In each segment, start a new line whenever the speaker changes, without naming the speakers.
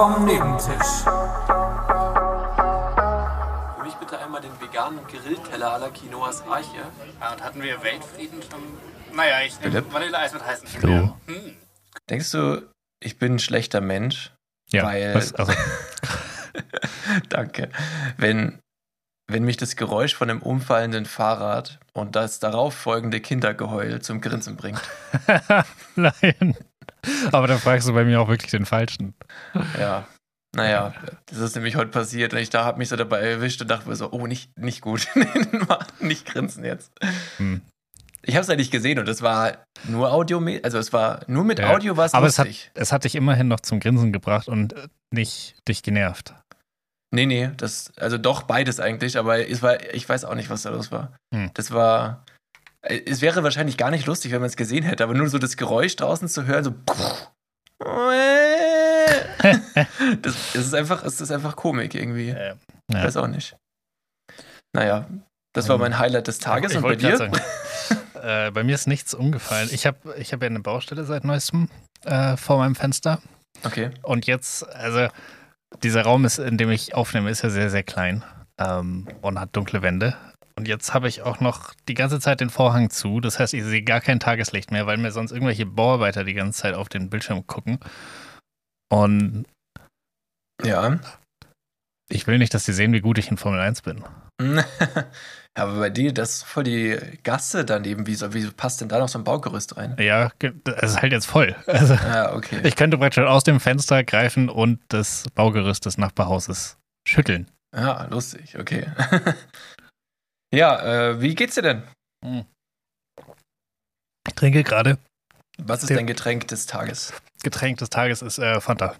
vom Nebentisch.
Für mich bitte einmal den veganen Grillteller à la Quinoas Arche.
Ja, und hatten wir Weltfrieden schon? Naja, ich nehme? Vanilleeis mit heißen. Schuhen. Hm.
Denkst du, ich bin ein schlechter Mensch?
Ja,
Weil-
was, also,
Danke. Wenn, wenn mich das Geräusch von einem umfallenden Fahrrad und das darauf folgende Kindergeheul zum Grinsen bringt.
nein. Aber dann fragst du bei mir auch wirklich den Falschen.
Ja. Naja, das ist nämlich heute passiert und ich da habe mich so dabei erwischt und dachte mir so, oh, nicht, nicht gut. nicht grinsen jetzt.
Hm.
Ich habe es ja nicht gesehen und es war nur Audio, also es war nur mit
Ja.
Audio war es
Aber es hat, es hat dich immerhin noch zum Grinsen gebracht und äh, nicht dich genervt.
Nee, nee, das, also doch beides eigentlich, aber es war, ich weiß auch nicht, was da los war.
Hm.
Das war, es wäre wahrscheinlich gar nicht lustig, wenn man es gesehen hätte, aber nur so das Geräusch draußen zu hören, so. das, es ist einfach, es ist einfach Komik irgendwie.
Äh,
Ich
ja.
weiß auch nicht. Naja, das war mein Highlight des Tages
Ich
und bei dir?
sagen, äh, bei mir ist nichts umgefallen. Ich habe ich hab ja eine Baustelle seit neuestem äh, vor meinem Fenster.
Okay.
Und jetzt, also dieser Raum, ist, in dem ich aufnehme, ist ja sehr, sehr klein ähm, und hat dunkle Wände. Und jetzt habe ich auch noch die ganze Zeit den Vorhang zu. Das heißt, ich sehe gar kein Tageslicht mehr, weil mir sonst irgendwelche Bauarbeiter die ganze Zeit auf den Bildschirm gucken. Und
Ja.
ich will nicht, dass sie sehen, wie gut ich in Formel 1 bin.
Ja, aber bei dir, das ist voll die Gasse daneben. Wieso, wieso passt denn da noch so ein Baugerüst rein?
Ja, es ist halt jetzt voll. Also,
Ah, okay.
ich könnte praktisch aus dem Fenster greifen und das Baugerüst des Nachbarhauses schütteln.
Ja, lustig, okay. ja, äh, wie geht's dir denn?
Ich trinke gerade.
Was ist dein Getränk des Tages?
Getränk des Tages ist äh, Fanta.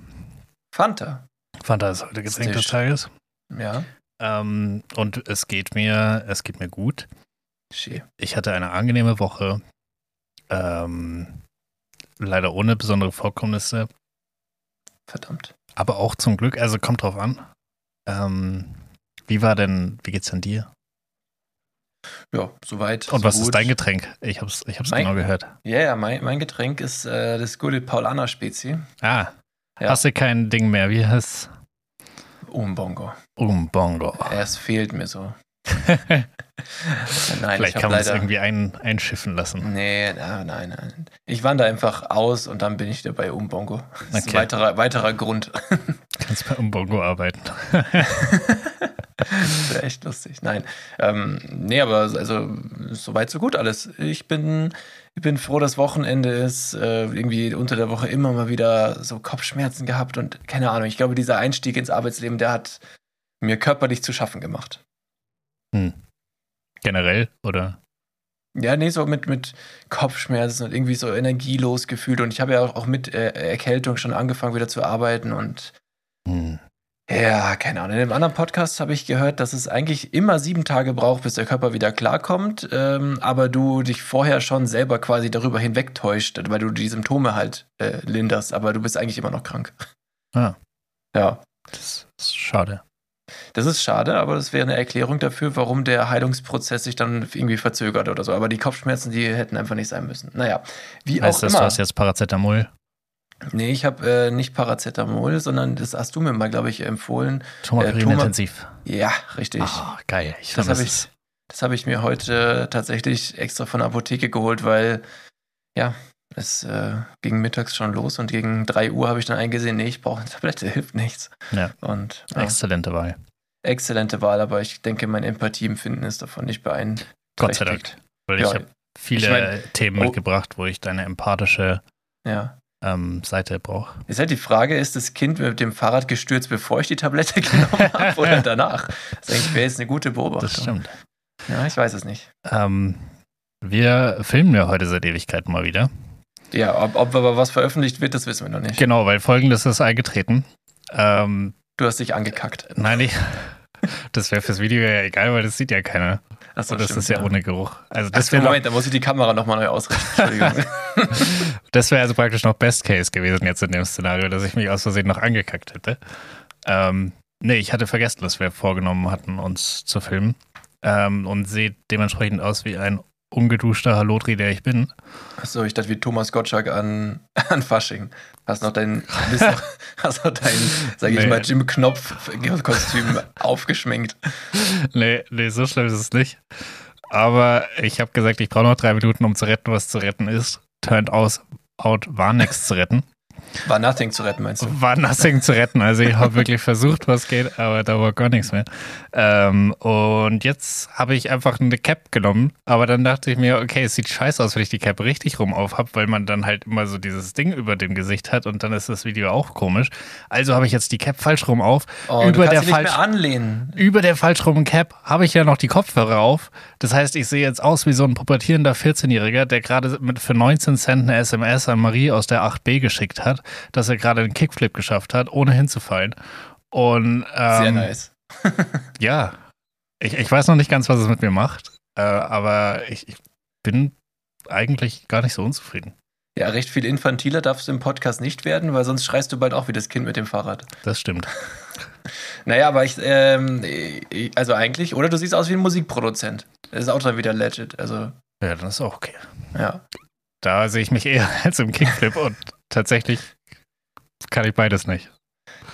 Fanta.
Fanta ist heute Getränk des
Tisch.
Tages.
Ja.
Ähm, und es geht mir, es geht mir gut.
Schön.
Ich hatte eine angenehme Woche. Ähm, leider ohne besondere Vorkommnisse,
Verdammt.
aber auch zum Glück, also kommt drauf an. Ähm, wie war denn, wie geht's denn dir?
Ja, soweit.
Und
so
was
gut.
ist dein Getränk? Ich hab's, ich hab's
Mein-
genau gehört.
Ja, ja, mein, mein Getränk ist äh, das gute Paulaner Spezi.
Ah,
Ja.
hast du kein Ding mehr? Wie heißt
Umbongo.
Umbongo.
Es fehlt mir so. Nein,
Vielleicht kann man es irgendwie ein, einschiffen lassen.
Nee, nein, nein. Ich wandere einfach aus und dann bin ich wieder bei Umbongo. Das ist ein
Okay.
weiterer, weiterer Grund.
Kannst bei Umbongo arbeiten.
das wäre echt lustig. Nein. Ähm, nee, aber also soweit so gut alles. Ich bin, ich bin froh, dass Wochenende ist. Äh, irgendwie unter der Woche immer mal wieder so Kopfschmerzen gehabt und keine Ahnung. Ich glaube, dieser Einstieg ins Arbeitsleben, der hat mir körperlich zu schaffen gemacht.
Hm. Generell oder?
Ja, nee, so mit, mit Kopfschmerzen und irgendwie so energielos gefühlt. Und ich habe ja auch, auch mit äh, Erkältung schon angefangen, wieder zu arbeiten. Und
Hm.
ja, keine Ahnung. In einem anderen Podcast habe ich gehört, dass es eigentlich immer sieben Tage braucht, bis der Körper wieder klarkommt. Ähm, aber du dich vorher schon selber quasi darüber hinwegtäuscht, weil du die Symptome halt äh, linderst. Aber du bist eigentlich immer noch krank.
Ah.
Ja.
Das ist schade.
Das ist schade, aber das wäre eine Erklärung dafür, warum der Heilungsprozess sich dann irgendwie verzögert oder so. Aber die Kopfschmerzen, die hätten einfach nicht sein müssen. Naja, wie
Heißt
auch
das,
immer.
du hast jetzt Paracetamol?
Nee, ich habe äh, nicht Paracetamol, sondern das hast du mir mal, glaube ich, empfohlen.
Tomaperin
Toma-
intensiv.
Ja, richtig.
Ah, geil. Ich
das habe ich, das hab ich mir heute tatsächlich extra von der Apotheke geholt, weil, ja, es äh, ging mittags schon los und gegen 3 Uhr habe ich dann eingesehen, nee, ich brauche eine Tablette, hilft nichts.
Ja.
Und ja,
Exzellente Wahl.
Exzellente Wahl, aber ich denke, mein Empathieempfinden ist davon nicht beeinträchtigt.
Gott sei Dank. Weil
Ja,
ich habe viele
ich mein-
Themen
oh.
mitgebracht, wo ich deine empathische
Ja.
ähm, Seite brauche.
Ist halt die Frage, ist das Kind mit dem Fahrrad gestürzt, bevor ich die Tablette genommen habe oder danach? Das eigentlich wäre jetzt eine gute Beobachtung.
Das stimmt.
Ja, ich weiß es nicht.
Ähm, wir filmen ja heute seit Ewigkeiten mal wieder.
Ja, ob, ob aber was veröffentlicht wird, das wissen wir noch nicht.
Genau, weil folgendes ist eingetreten. Ähm,
Du hast dich angekackt.
nein, ich, das wäre fürs Video ja egal, weil das sieht ja keiner.
Achso,
das ist ja ohne Geruch. Also das wäre
Moment, da muss ich die Kamera nochmal neu ausrichten. Entschuldigung.
das wär also praktisch noch Best Case gewesen jetzt in dem Szenario, dass ich mich aus Versehen noch angekackt hätte. Ähm, nee, ich hatte vergessen, dass wir vorgenommen hatten, uns zu filmen. Ähm, und sehe dementsprechend aus wie ein ungeduschter Halotri, der ich bin.
Achso, ich dachte wie Thomas Gottschalk an, an Fasching. Hast noch dein, bist noch, hast noch dein, sag ich
Nee.
mal, Jim Knopf-Kostüm aufgeschminkt.
Nee, nee, so schlimm ist es nicht. Aber ich habe gesagt, ich brauche noch drei Minuten, um zu retten, was zu retten ist. Turned aus, out, war nichts zu retten.
War nothing zu retten, meinst du?
War nothing zu retten. Also ich habe wirklich versucht, was geht, aber da war gar nichts mehr. Ähm, und jetzt habe ich einfach eine Cap genommen, aber dann dachte ich mir, okay, es sieht scheiße aus, wenn ich die Cap richtig rum auf habe, weil man dann halt immer so dieses Ding über dem Gesicht hat und dann ist das Video auch komisch. Also habe ich jetzt die Cap falsch rum auf.
Oh,
über der falsch
mehr anlehnen.
über der falsch rum Cap habe ich ja noch die Kopfhörer auf. Das heißt, ich sehe jetzt aus wie so ein pubertierender 14-Jähriger, der gerade mit für 19 Cent eine SMS an Marie aus der 8b geschickt hat, dass er gerade einen Kickflip geschafft hat, ohne hinzufallen. Und ähm,
Sehr nice.
ja, ich, ich weiß noch nicht ganz, was es mit mir macht, äh, aber ich, ich bin eigentlich gar nicht so unzufrieden.
Ja, recht viel infantiler darfst du im Podcast nicht werden, weil sonst schreist du bald auch wie das Kind mit dem Fahrrad.
Das stimmt.
Naja, aber ich, ähm, also eigentlich, oder du siehst aus wie ein Musikproduzent. Das ist auch dann wieder legit. Also,
Ja, dann ist auch okay.
ja.
Da sehe ich mich eher als im Kickflip und tatsächlich kann ich beides nicht.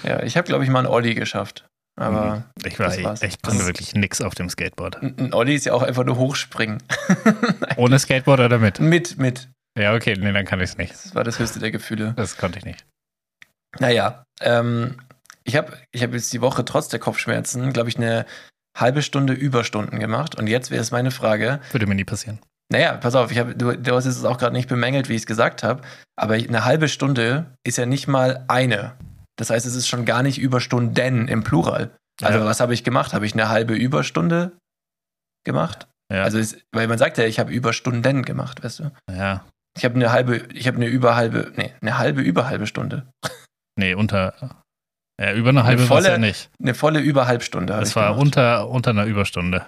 Ja, ich habe, glaube ich, mal einen Olli geschafft. Aber
Ich war
Das war's.
ich
Das
konnte wirklich nix auf dem Skateboard.
ein ein Olli ist ja auch einfach nur hochspringen.
Ohne Skateboard oder mit?
mit, mit.
Ja, okay, nee, dann kann ich es nicht.
Das war das höchste der Gefühle.
Das konnte ich nicht.
Naja, ähm, ich habe ich hab jetzt die Woche trotz der Kopfschmerzen, glaube ich, eine halbe Stunde Überstunden gemacht. Und jetzt wäre es meine Frage,
Würde mir nie passieren.
Naja, pass auf, ich hab, du, du hast es auch gerade nicht bemängelt, wie ich es gesagt habe, aber eine halbe Stunde ist ja nicht mal eine. Das heißt, es ist schon gar nicht Überstunden im Plural. Also
Ja.
was habe ich gemacht? Habe ich eine halbe Überstunde gemacht?
Ja.
Also es, weil man sagt ja, ich habe Überstunden gemacht, weißt du?
Ja.
Ich habe eine halbe, ich habe eine überhalbe, nee, eine halbe überhalbe Stunde.
Nee, unter. Ja, über eine halbe es
volle-
ja nicht.
Eine volle Überhalbstunde.
Das war
gemacht.
unter, unter einer Überstunde.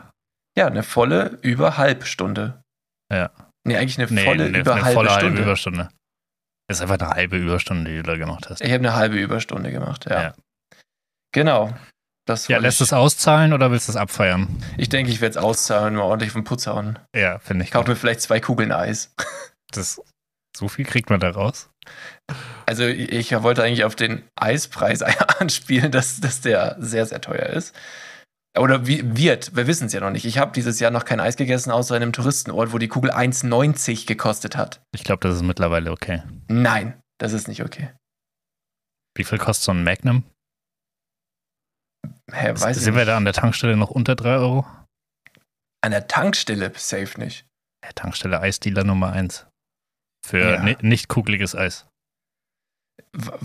Ja, eine volle Überhalbstunde.
Ja.
Nee, eigentlich eine
Nee,
volle
eine,
über
eine
halbe
volle halbe
Stunde.
Überstunde. Das ist einfach eine halbe Überstunde, die du da gemacht hast.
ich habe eine halbe Überstunde gemacht, ja.
Ja.
Genau. Das
Ja, lässt
ich.
es auszahlen oder willst du es abfeiern?
Ich denke, ich werde es auszahlen, mal ordentlich vom Putz hauen.
Ja, finde ich.
Kaufe mir vielleicht zwei Kugeln Eis.
Das, so viel kriegt man da raus.
Also ich wollte eigentlich auf den Eispreis anspielen, dass, dass der sehr, sehr teuer ist. Oder wie, wird, wir wissen es ja noch nicht. Ich habe dieses Jahr noch kein Eis gegessen, außer in einem Touristenort, wo die Kugel 1,90 gekostet hat.
Ich glaube, das ist mittlerweile okay.
Nein, das ist nicht okay.
Wie viel kostet so ein Magnum?
Hä, weiß ich
Sind wir da an der Tankstelle noch unter 3 Euro?
An der Tankstelle safe nicht.
Ja, Tankstelle Eisdealer Nummer 1. Für
Ja.
ni nicht kugeliges Eis.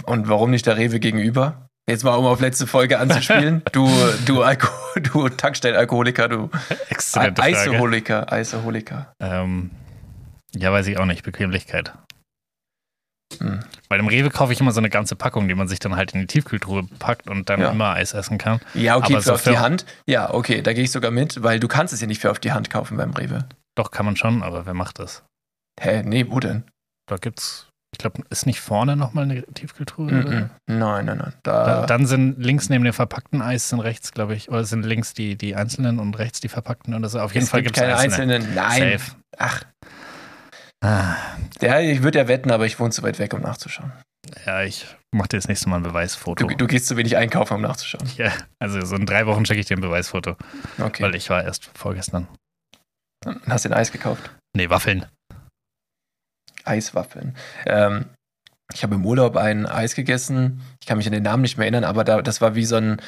Und warum nicht der Rewe gegenüber? Jetzt mal, um auf letzte Folge anzuspielen. Du, du, Alko du Tankstellenalkoholiker, du
Exzellente
Eiseholiker.
Ähm, ja, weiß ich auch nicht. Bequemlichkeit.
Hm.
Bei dem Rewe kaufe ich immer so eine ganze Packung, die man sich dann halt in die Tiefkühltruhe packt und dann
Ja.
immer Eis essen kann.
Ja, okay,
Aber
für
so
auf
für-
die Hand. Ja, okay, da gehe ich sogar mit, weil du kannst es ja nicht für auf die Hand kaufen beim Rewe.
Doch, kann man schon, aber wer macht das?
Hä, nee, wo denn?
Da gibt's, ich glaube, ist nicht vorne nochmal eine Tiefkühltruhe?
Mm? -mm. Nein, nein, nein.
Da,
Da,
dann sind links neben dem verpackten Eis sind rechts, glaube ich, oder sind links die, die einzelnen und rechts die verpackten oder so. Auf jeden
es
Fall
gibt
es
keine
einzelne.
einzelnen. Nein.
Safe.
Ach,
Ah,
ja, ich würde ja wetten, aber ich wohne zu weit weg, um nachzuschauen.
ja, ich mache dir das nächste Mal ein Beweisfoto.
Du, du gehst zu wenig einkaufen, um nachzuschauen.
ja, also so in drei Wochen schicke ich dir ein Beweisfoto,
Okay.
weil ich war erst vorgestern.
Dann hast du den Eis gekauft.
Nee, Waffeln.
Eiswaffeln. Ähm, ich habe im Urlaub ein Eis gegessen. Ich kann mich an den Namen nicht mehr erinnern, aber da, das war wie so ein,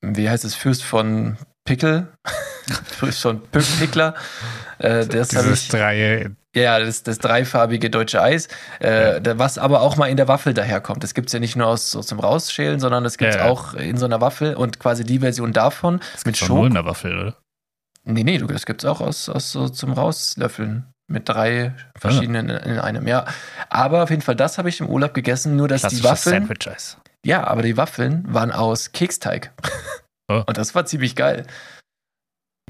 wie heißt es, Fürst von Pickel? Fürst von Pickler. Äh, das
Dieses
ich.
drei,
Ja, das, das dreifarbige deutsche Eis, äh, was aber auch mal in der Waffel daherkommt. Das gibt es ja nicht nur aus, so zum Rausschälen, sondern das gibt es
Ja, ja.
auch in so einer Waffel und quasi die Version davon
das
mit
doch nur
Schoko.
in der Waffel, oder?
Nee, nee, das gibt es auch aus, aus so zum Rauslöffeln. Mit drei verschiedenen in, in einem, ja. Aber auf jeden Fall, das habe ich im Urlaub gegessen, nur dass die Waffeln.
Sandwich-Eis.
Ja, aber die Waffeln waren aus Keksteig.
Oh.
Und das war ziemlich geil.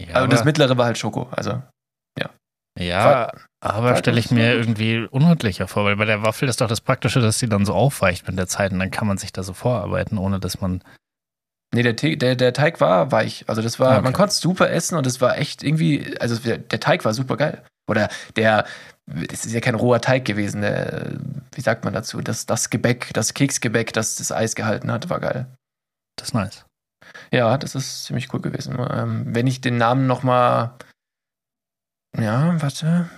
Ja,
aber das mittlere war halt Schoko. Also,
ja aber
war-
stelle ich mir irgendwie unordentlicher vor, weil bei der Waffel ist doch das Praktische, dass sie dann so aufweicht mit der Zeit und dann kann man sich da so vorarbeiten, ohne dass man.
nee, der, Te der, der Teig war weich. Also, das war,
Ah, okay.
man konnte es super essen und es war echt irgendwie, also der, der Teig war super geil. Oder der, es ist ja kein roher Teig gewesen, der, wie sagt man dazu? Das, das Gebäck, das Keksgebäck, das das Eis gehalten hat, war geil.
Das ist nice.
Ja, das ist ziemlich cool gewesen. Ähm, wenn ich den Namen nochmal. Ja, warte.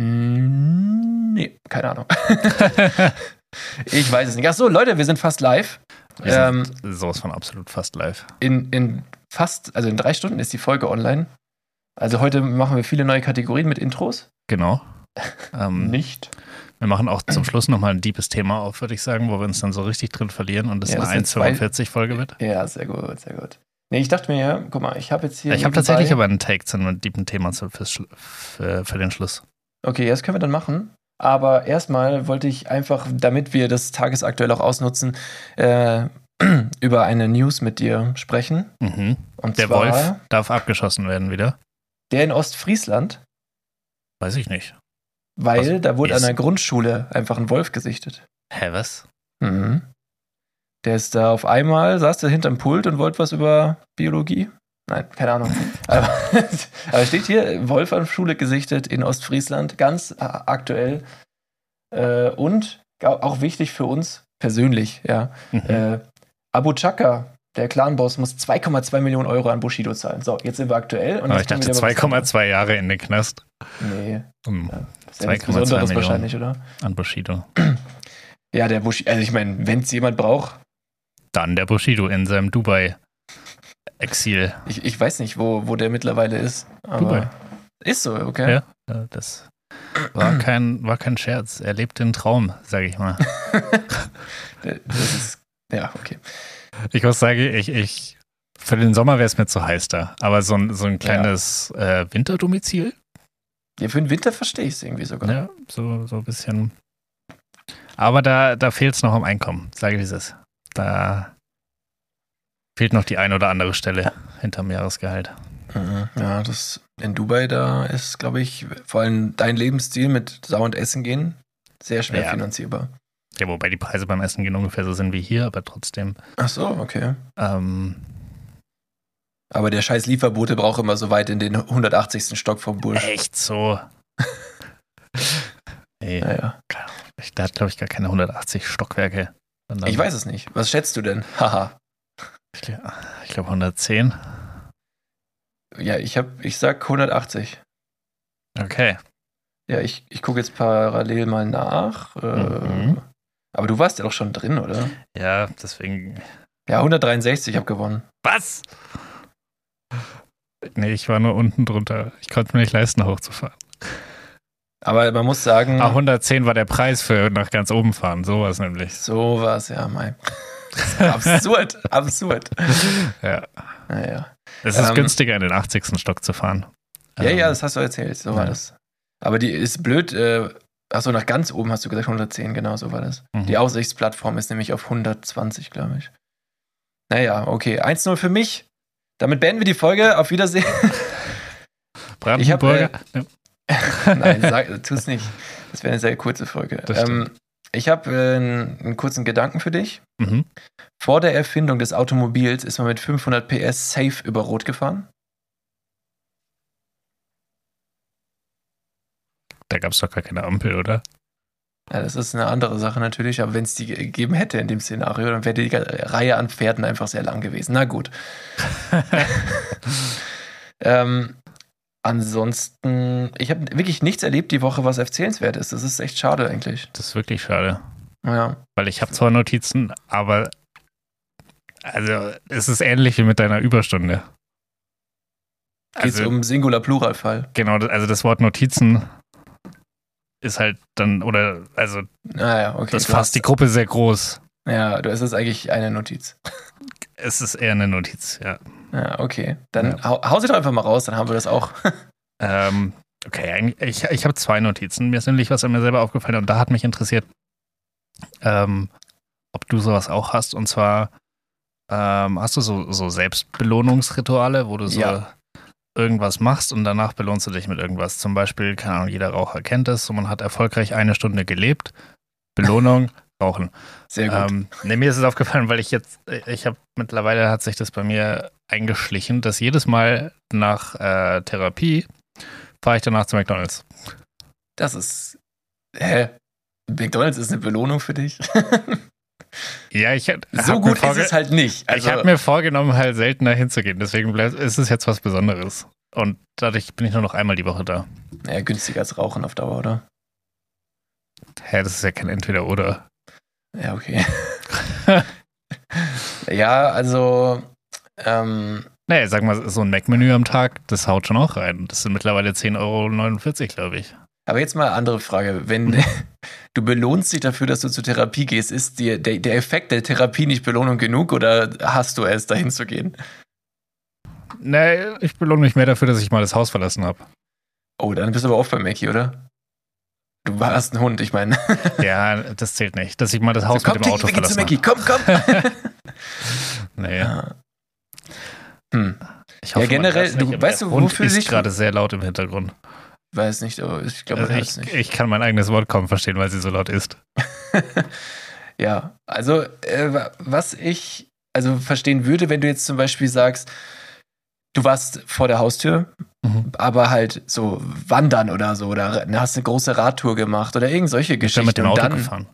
Hm, nee, keine Ahnung. ich weiß es nicht. Achso, Leute, wir sind fast live.
Wir
Ähm,
sind sowas von absolut fast live.
in, in fast, also in drei Stunden ist die Folge online. Also heute machen wir viele neue Kategorien mit Intros.
Genau. Ähm,
Nicht.
wir machen auch zum Schluss nochmal ein deepes Thema auf, würde ich sagen, wo wir uns dann so richtig drin verlieren und es
Ja, das
eine
sind zwei-
1,45-Folge wird.
Ja, sehr gut, sehr gut. Nee, ich dachte mir, ja, guck mal, ich habe jetzt hier.
Ich habe tatsächlich aber einen Take zu einem deepen Thema Schlu- für, für den Schluss.
Okay, das können wir dann machen. Aber erstmal wollte ich einfach, damit wir das tagesaktuell auch ausnutzen, äh, über eine News mit dir sprechen.
Mhm.
Und
Der Wolf darf abgeschossen werden wieder.
Der in Ostfriesland,
Weiß ich nicht.
weil
Also,
da wurde an der Grundschule einfach ein Wolf gesichtet.
Hä, was?
Mhm. Der ist da auf einmal, saß da hinterm Pult und wollte was über Biologie. Nein, keine Ahnung. aber, aber steht hier, Wolf an Schule gesichtet in Ostfriesland, ganz aktuell. Äh, und auch wichtig für uns persönlich, ja.
Mhm.
Äh, Abu Chaka, der Clanboss, muss 2,2 Millionen Euro an Bushido zahlen. So, jetzt sind wir aktuell. Und
aber
jetzt
ich dachte
kommen wir wieder was
2,2 Jahre in den Knast.
Nee,
Hm,
das ist ja nichts
2,2
Besonderes
Millionen.
wahrscheinlich, oder?
An Bushido.
Ja, der Bushido, also ich meine, wenn es jemand braucht,
Dann der Bushido in seinem Dubai-Exil.
Ich, ich weiß nicht, wo, wo der mittlerweile ist. Aber
Dubai.
Ist so, okay.
Ja. Das war kein, war kein Scherz. Er lebt den Traum, sage ich mal.
Das ist, ja, okay.
Ich muss sagen, ich, ich, für den Sommer wäre es mir zu heiß da. Aber so ein, so ein kleines äh, Winterdomizil,
Ja, für den Winter verstehe ich es irgendwie sogar.
ja, so, so ein bisschen. Aber da, da fehlt es noch am Einkommen, sage ich wie es ist. Da fehlt noch die ein oder andere Stelle hinterm Jahresgehalt.
Mhm. Ja, das in Dubai, da ist, glaube ich, vor allem dein Lebensstil mit Sau und Essen gehen sehr schwer
Ja.
finanzierbar.
Ja, wobei die Preise beim Essen gehen ungefähr so sind wie hier, aber trotzdem.
Ach so, okay.
Ähm,
Aber der scheiß Lieferbote braucht immer so weit in den 180. Stock vom Bursch.
echt so. nee,
Naja.
ich, der hat, glaube ich, gar keine 180 Stockwerke.
Ich weiß es nicht. Was schätzt du denn? Haha.
Ich glaube 110.
Ja, ich hab, ich sag 180.
Okay.
Ja, ich, ich gucke jetzt parallel mal nach. Äh,
Mhm.
Aber du warst ja doch schon drin, oder?
Ja, deswegen.
Ja, 163, ich habe gewonnen.
Was? Nee, ich war nur unten drunter. Ich konnte mir nicht leisten, hochzufahren.
Aber man muss sagen,
Ah, 110 war der Preis für nach ganz oben fahren. Sowas nämlich.
so war es ja, mein. absurd, absurd.
Ja.
Naja.
Es ist
Ähm,
günstiger, in den 80. Stock zu fahren.
Ja,
Ähm,
ja, das hast du erzählt, so war
ja.
das. Aber die ist blöd, äh, achso, nach ganz oben hast du gesagt 110, genau so war das.
Mhm.
Die Aussichtsplattform ist nämlich auf 120, glaube ich. Naja, okay, 1-0 für mich. Damit beenden wir die Folge. Auf Wiedersehen.
Brandenburger.
Ich Nein, sag, tu's nicht. Das wäre eine sehr kurze Folge. Ähm, ich habe äh, einen, kurzen Gedanken für dich.
mhm.
Vor der Erfindung des Automobils ist man mit 500 PS safe über Rot gefahren.
Da gab es doch gar keine Ampel, oder?
Ja, das ist eine andere Sache natürlich, aber wenn es die gegeben hätte in dem Szenario, dann wäre die Reihe an Pferden einfach sehr lang gewesen. Na gut. ähm, ansonsten, ich habe wirklich nichts erlebt die Woche, was erzählenswert ist. Das ist echt schade eigentlich.
Das ist wirklich schade.
Ja.
Weil ich habe zwar Notizen, aber also es ist ähnlich wie mit deiner Überstunde.
Geht es
Also,
um Singular-Plural-Fall.
genau, also das Wort Notizen ist halt dann, oder also
Naja, okay.
das fasst die Gruppe sehr groß.
Ja, du es ist eigentlich eine Notiz.
Es ist eher eine Notiz, ja.
Ja, okay. Dann
Ja.
hau, hau sie doch einfach mal raus, dann haben wir das auch.
Ähm, okay, ich, ich habe zwei Notizen. Mir ist nämlich was an mir selber aufgefallen und da hat mich interessiert, ähm, ob du sowas auch hast. Und zwar ähm, hast du so, so Selbstbelohnungsrituale, wo du so
Ja.
Irgendwas machst und danach belohnst du dich mit irgendwas. Zum Beispiel, keine Ahnung, jeder Raucher kennt es, so man hat erfolgreich eine Stunde gelebt. Belohnung, Rauchen.
Sehr gut.
Ähm, nee, mir ist es aufgefallen, weil ich jetzt, ich habe mittlerweile hat sich das bei mir eingeschlichen, dass jedes Mal nach äh, Therapie fahre ich danach zu McDonalds.
Das ist. Hä? McDonalds ist eine Belohnung für dich?
Ja, ich
so gut ist es halt nicht. Also,
ich habe mir vorgenommen, halt seltener hinzugehen. Deswegen bleib, ist es jetzt was Besonderes. Und dadurch bin ich nur noch einmal die Woche da.
naja, günstiger als Rauchen auf Dauer, oder?
Hä, das ist ja kein Entweder-Oder.
Ja, okay. ja, also. Ähm,
Naja, sag mal, so ein Mac-Menü am Tag, das haut schon auch rein. Das sind mittlerweile 10,49 Euro, glaube ich.
Aber jetzt mal eine andere Frage. Wenn du belohnst dich dafür, dass du zur Therapie gehst, ist dir der, der Effekt der Therapie nicht Belohnung genug oder hast du es, dahin zu gehen?
Nee, ich belohne mich mehr dafür, dass ich mal das Haus verlassen habe.
Oh, dann bist du aber oft bei Mackie, oder? Du warst ein Hund, ich meine.
Ja, das zählt nicht. Dass ich mal das Haus
komm,
mit dem Auto verlassen
Mackie,
habe.
komm, komm!
Nee,
Ja. Hm.
ich
Ja,
man
generell, du- weißt du,
Hund
wofür
ist
sich-
gerade sehr laut im Hintergrund.
Weiß nicht, aber ich glaube,
Also
es
ich,
nicht.
ich kann mein eigenes Wort kaum verstehen, weil sie so laut ist.
Ja, also äh, was ich also verstehen würde, wenn du jetzt zum Beispiel sagst, du warst vor der Haustür,
Mhm.
aber halt so wandern oder so oder hast eine große Radtour gemacht oder irgend solche
Ich bin
Geschichten
mit dem Auto
dann
gefahren.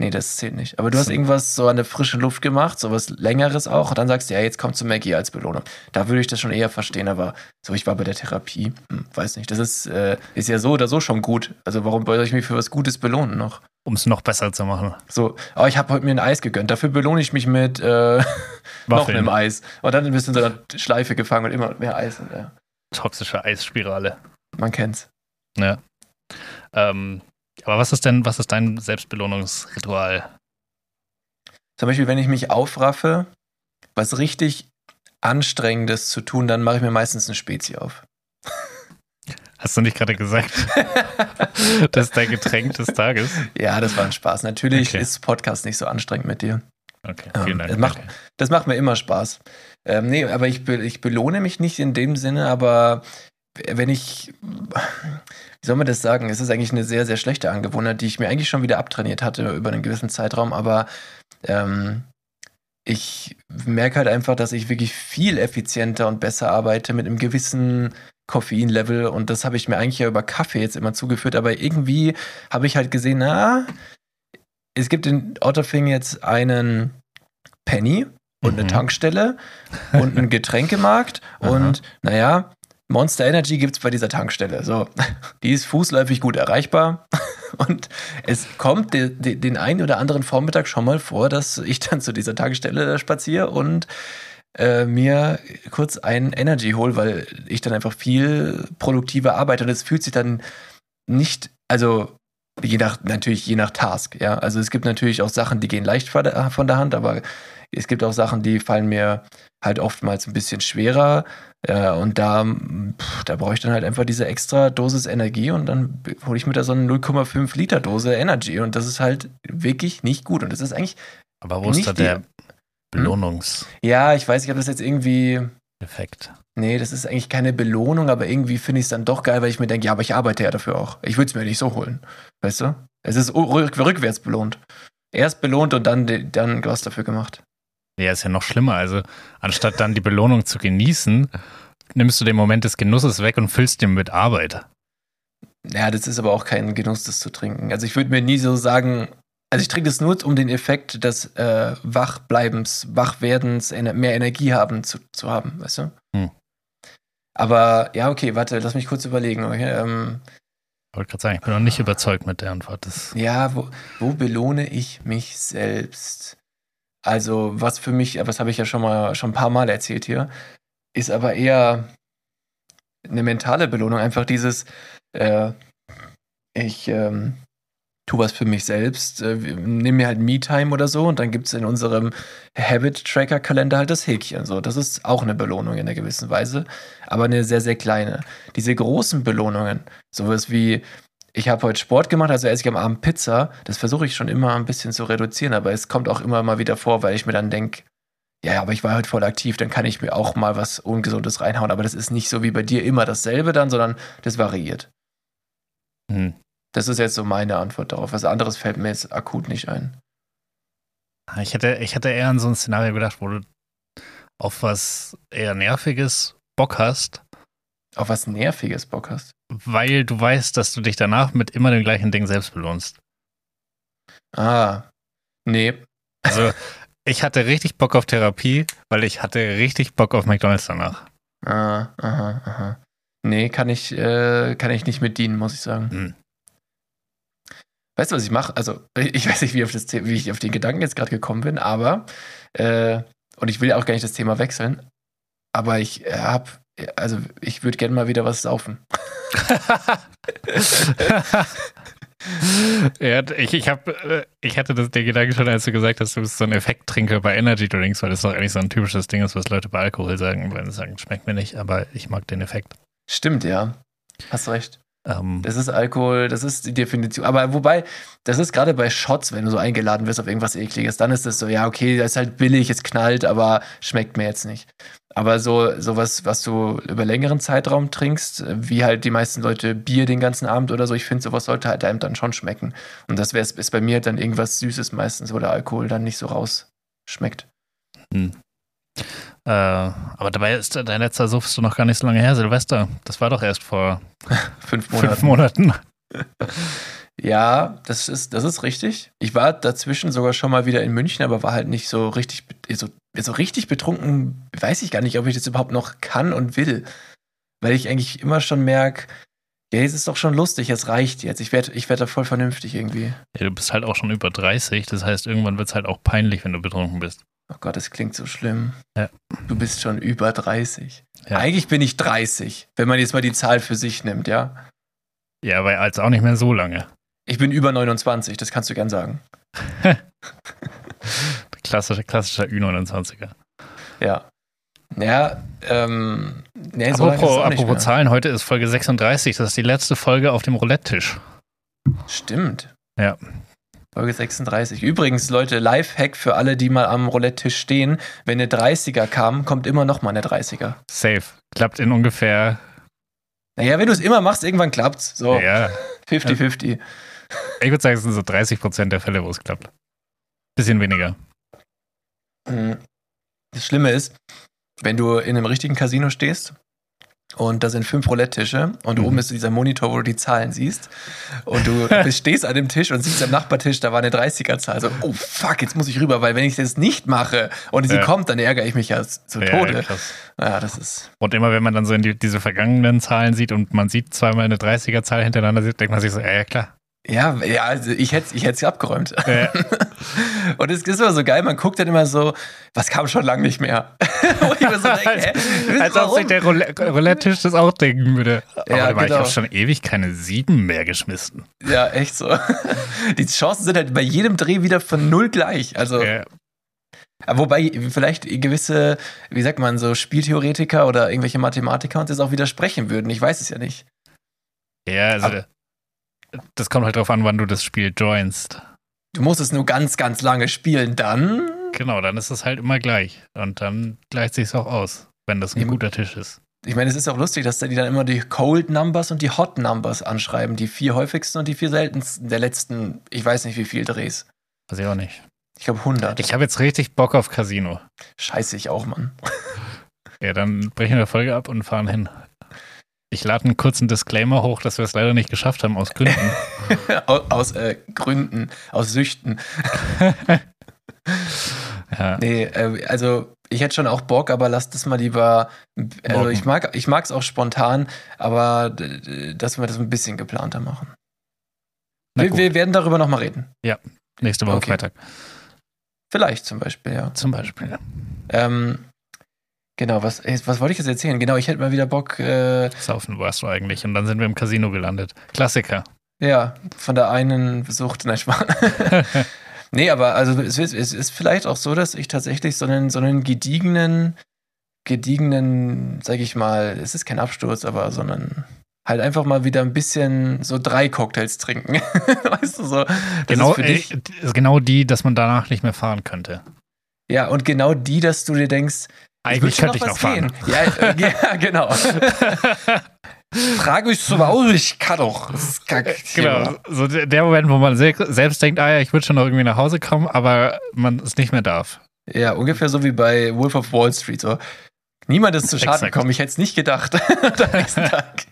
Nee, das zählt nicht. Aber du hast
So.
irgendwas so an der frischen Luft gemacht, sowas längeres auch und dann sagst du, ja, jetzt kommt zu Maggie als Belohnung. Da würde ich das schon eher verstehen, aber so ich war bei der Therapie, hm, weiß nicht. Das ist äh, ist ja so oder so schon gut. Also warum soll ich mich für was Gutes belohnen noch?
Um es noch besser zu machen.
So, oh, ich habe heute mir ein Eis gegönnt. Dafür belohne ich mich mit äh, noch einem Eis. Und dann bist du in so einer Schleife gefangen und immer mehr Eis. Und, ja,
Toxische Eisspirale.
man kennt's.
Ja. Ähm, aber was ist denn, was ist dein Selbstbelohnungsritual?
Zum Beispiel, wenn ich mich aufraffe, was richtig Anstrengendes zu tun, dann mache ich mir meistens eine Spezi auf.
Hast du nicht gerade gesagt, das ist dein Getränk des Tages?
Ja, das war ein Spaß. Natürlich
Okay.
ist Podcast nicht so anstrengend mit dir.
Okay,
Ähm,
vielen Dank.
es macht-. Das macht mir immer Spaß. Ähm, nee, aber ich, be ich belohne mich nicht in dem Sinne, aber wenn ich, wie soll man das sagen? Es ist eigentlich eine sehr, sehr schlechte Angewohnheit, die ich mir eigentlich schon wieder abtrainiert hatte über einen gewissen Zeitraum, aber ähm, ich merke halt einfach, dass ich wirklich viel effizienter und besser arbeite mit einem gewissen Koffeinlevel. Und das habe ich mir eigentlich ja über Kaffee jetzt immer zugeführt, aber irgendwie habe ich halt gesehen, na, es gibt in Otterfing jetzt einen Penny und eine
Mhm.
Tankstelle und einen Getränkemarkt. Und naja, Monster Energy gibt es bei dieser Tankstelle. So, die ist fußläufig gut erreichbar und es kommt de, de, den einen oder anderen Vormittag schon mal vor, dass ich dann zu dieser Tankstelle spaziere und äh, mir kurz ein Energy hole, weil ich dann einfach viel produktiver arbeite und es fühlt sich dann nicht, also je nach, natürlich je nach Task, ja. Also es gibt natürlich auch Sachen, die gehen leicht von der Hand, aber es gibt auch Sachen, die fallen mir halt oftmals ein bisschen schwerer. Ja, und da, da brauche ich dann halt einfach diese extra Dosis Energie und dann hole ich mir da so eine 0,5 Liter Dose Energy und das ist halt wirklich nicht gut. Und das ist eigentlich,
Aber wo ist da der Belohnungseffekt?
ja, ich weiß, ich habe das jetzt irgendwie, nee, das ist eigentlich keine Belohnung, aber irgendwie finde ich es dann doch geil, weil ich mir denke, ja, aber ich arbeite ja dafür auch. Ich würde es mir nicht so holen. Weißt du? Es ist rück, rückwärts belohnt. Erst belohnt und dann, dann was dafür gemacht.
Ja, ist ja noch schlimmer. Also, anstatt dann die Belohnung zu genießen, nimmst du den Moment des Genusses weg und füllst ihn mit Arbeit.
Ja, das ist aber auch kein Genuss, das zu trinken. Also ich würde mir nie so sagen, also ich trinke das nur, um den Effekt des äh, Wachbleibens, Wachwerdens, ener mehr Energie haben zu, zu haben, weißt du?
Hm.
Aber ja, okay, warte, lass mich kurz überlegen. Okay? Ähm,
Ich wollte gerade sagen, ich bin noch nicht überzeugt mit der Antwort. Das,
ja, wo, wo belohne ich mich selbst? Also, was für mich, das habe ich ja schon mal schon ein paar Mal erzählt hier, ist aber eher eine mentale Belohnung. Einfach dieses, äh, ich ähm, tu was für mich selbst, äh, nehme mir halt Me-Time oder so und dann gibt es in unserem Habit-Tracker-Kalender halt das Häkchen. So, das ist auch eine Belohnung in einer gewissen Weise, aber eine sehr, sehr kleine. Diese großen Belohnungen, sowas wie, ich habe heute Sport gemacht, also esse ich am Abend Pizza, das versuche ich schon immer ein bisschen zu reduzieren, aber es kommt auch immer mal wieder vor, weil ich mir dann denke, ja, aber ich war heute voll aktiv, dann kann ich mir auch mal was Ungesundes reinhauen. Aber das ist nicht so wie bei dir immer dasselbe dann, sondern das variiert.
hm.
Das ist jetzt so meine Antwort darauf. Was anderes fällt mir jetzt akut nicht ein.
ich, hätte, ich hätte eher an so ein Szenario gedacht, wo du auf was eher Nerviges Bock hast.
Auf was Nerviges Bock hast.
Weil du weißt, dass du dich danach mit immer dem gleichen Ding selbst belohnst.
Ah, nee.
Also, ich hatte richtig Bock auf Therapie, weil ich hatte richtig Bock auf McDonalds danach.
Ah, aha, aha. Nee, kann ich, äh, kann ich nicht mit dienen, muss ich sagen.
Hm.
Weißt du, was ich mache? Also, ich weiß nicht, wie, auf das, wie ich auf den Gedanken jetzt gerade gekommen bin, aber, äh, und ich will ja auch gar nicht das Thema wechseln, aber ich äh, hab, also, ich würde gerne mal wieder was saufen.
ja, ich, ich, hab, äh, ich hatte das, den Gedanken schon, als du gesagt hast, du bist so ein Effekttrinker bei Energy Drinks, weil das doch eigentlich so ein typisches Ding ist, was Leute bei Alkohol sagen, weil sie sagen, schmeckt mir nicht, aber ich mag den Effekt.
Stimmt, ja. Hast recht.
Ähm,
Das ist Alkohol, das ist die Definition. Aber wobei, das ist gerade bei Shots, wenn du so eingeladen wirst auf irgendwas Ekliges, dann ist das so, ja, okay, das ist halt billig, es knallt, aber schmeckt mir jetzt nicht. Aber so sowas, was du über längeren Zeitraum trinkst, wie halt die meisten Leute Bier den ganzen Abend oder so, ich finde, sowas sollte halt einem dann schon schmecken. Und das wär's, ist bei mir halt dann irgendwas Süßes meistens, wo der Alkohol dann nicht so rausschmeckt.
hm. äh, aber dabei ist dein letzter Suff noch gar nicht so lange her, Silvester. Das war doch erst vor
Fünf Monate.
fünf Monaten.
Ja, das ist, das ist richtig. Ich war dazwischen sogar schon mal wieder in München, aber war halt nicht so richtig, so, so richtig betrunken. Weiß ich gar nicht, ob ich das überhaupt noch kann und will. Weil ich eigentlich immer schon merke, ja, es ist doch schon lustig, es reicht jetzt. Ich werde ich werd da voll vernünftig irgendwie.
Ja, du bist halt auch schon über 30, das heißt, irgendwann wird es halt auch peinlich, wenn du betrunken bist.
Oh Gott, das klingt so schlimm.
Ja.
Du bist schon über 30.
Ja.
Eigentlich bin ich 30, wenn man jetzt mal die Zahl für sich nimmt, ja.
Ja, aber als auch nicht mehr so lange.
Ich bin über 29, das kannst du gern sagen.
Klassischer, klassischer Ü29er.
Ja. Ja, ähm, nee, so
apropos apropos. Zahlen, heute ist Folge 36. Das ist die letzte Folge auf dem Roulette-Tisch.
Stimmt.
Ja.
Folge 36. Übrigens, Leute, Lifehack für alle, die mal am Roulette-Tisch stehen. Wenn eine 30er kam, kommt immer noch mal eine 30er.
Safe. Klappt in ungefähr.
Naja, wenn du es immer machst, irgendwann klappt's. So,
Ja.
50-50.
Ich würde sagen, es sind so 30% der Fälle, wo es klappt. Bisschen weniger.
Mhm. Das Schlimme ist, wenn du in einem richtigen Casino stehst und da sind fünf Roulette-Tische und
Mhm.
oben ist dieser Monitor, wo du die Zahlen siehst und du stehst an dem Tisch und siehst am Nachbartisch, da war eine 30er-Zahl. So, oh fuck, jetzt muss ich rüber, weil wenn ich das nicht mache und sie
Ja.
kommt, dann ärgere ich mich ja zu
Ja,
Tode.
krass.
Ja, das ist.
Und immer wenn man dann so in die, diese vergangenen Zahlen sieht und man sieht zweimal eine 30er-Zahl hintereinander, sieht, denkt man sich so, ja, ja klar.
Ja, ja, also ich hätte ich es abgeräumt.
Ja.
Und es ist immer so geil, man guckt dann immer so, was kam schon lange nicht mehr. Und ich mir so denke, hä,
Als ob sich der Roulette- Roulette-Tisch das auch denken würde. Aber
Ja,
mal, ich
genau.
habe schon ewig keine sieben mehr geschmissen.
Ja, echt so. Die Chancen sind halt bei jedem Dreh wieder von null gleich. Also,
Ja.
aber wobei vielleicht gewisse, wie sagt man, so Spieltheoretiker oder irgendwelche Mathematiker uns das auch widersprechen würden. Ich weiß es ja nicht.
Ja, also
Aber-
das kommt halt drauf an, wann du das Spiel joinst.
Du musst es nur ganz, ganz lange spielen, dann.
Genau, dann ist es halt immer gleich. Und dann gleicht sich auch aus, wenn das ein
Eben.
guter Tisch ist.
Ich meine, es ist auch lustig, dass da die dann immer die Cold Numbers und die Hot Numbers anschreiben. Die vier häufigsten und die vier seltensten der letzten, ich weiß nicht wie viel Drehs.
Weiß ich auch nicht.
Ich glaube 100.
Ich habe jetzt richtig Bock auf Casino.
Scheiße, ich auch, Mann.
Ja, dann brechen wir Folge ab und fahren hin. Ich lade einen kurzen Disclaimer hoch, dass wir es leider nicht geschafft haben, aus Gründen.
aus äh, Gründen, aus Süchten.
Ja,
Nee, äh, also ich hätte schon auch Bock, aber lass das mal lieber. Also
Morgen.
ich mag ich mag's auch spontan, aber dass wir das ein bisschen geplanter machen. Wir, wir werden darüber nochmal reden.
Nächste Woche
Okay.
Freitag
Vielleicht zum Beispiel, ja.
zum Beispiel.
Ähm, genau, was, was wollte ich jetzt erzählen? Genau, ich hätte mal wieder Bock, äh,
Saufen warst du eigentlich. Und dann sind wir im Casino gelandet. Klassiker.
ja, von der einen Sucht, nein, Spaß. nee, aber also es ist, es ist vielleicht auch so, dass ich tatsächlich so einen, so einen gediegenen, gediegenen, sag ich mal, es ist kein Absturz, aber so einen, halt einfach mal wieder ein bisschen so drei Cocktails trinken. weißt du so?
Genau,
ist für dich,
ist genau die, dass man danach nicht mehr fahren könnte.
ja, und genau die, dass du dir denkst,
Eigentlich könnte ich noch
was
fahren.
Ja, äh, ja, genau. Frag mich zum Aus, ich kann doch. Das ist kack.
Genau, so der Moment, wo man se selbst denkt, ah ja, ich würde schon noch irgendwie nach Hause kommen, aber man es nicht mehr darf.
Ja, ungefähr so wie bei Wolf of Wall Street. So. Niemand ist zu Schaden
Exakt.
gekommen. Ich hätte es nicht gedacht. Am nächsten Tag.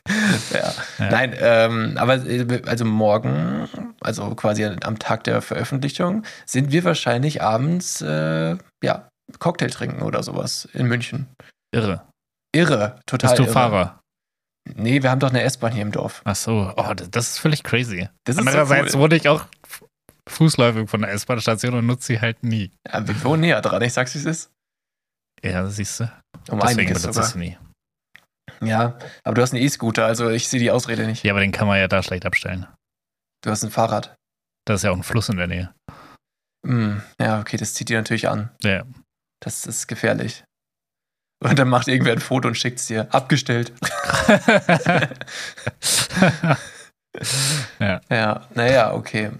ja.
Ja.
Nein, ähm, aber äh, also morgen, also quasi am Tag der Veröffentlichung, sind wir wahrscheinlich abends, äh, ja, Cocktail trinken oder sowas in München.
Irre.
Irre, total
Bist du
irre.
Fahrer?
Nee, wir haben doch eine S-Bahn hier im Dorf.
Ach so. Oh, das, ist völlig crazy.
Das ist so
Andererseits
cool.
wurde ich auch fußläufig von der S-Bahn-Station und nutze sie halt nie.
Ja, wir wohnen näher dran, ich sag's, wie es ist.
Ja, siehst du.
Um
Deswegen
sogar.
sie nie.
Ja, aber du hast einen E-Scooter, also ich sehe die Ausrede nicht.
Ja, aber den kann man ja da schlecht abstellen.
Du hast ein Fahrrad.
Da ist ja auch ein Fluss in der Nähe.
Hm, ja, okay, das zieht dir natürlich an.
Ja.
Das ist gefährlich. Und dann macht irgendwer ein Foto und schickt es dir. Abgestellt.
ja.
Ja, naja, okay.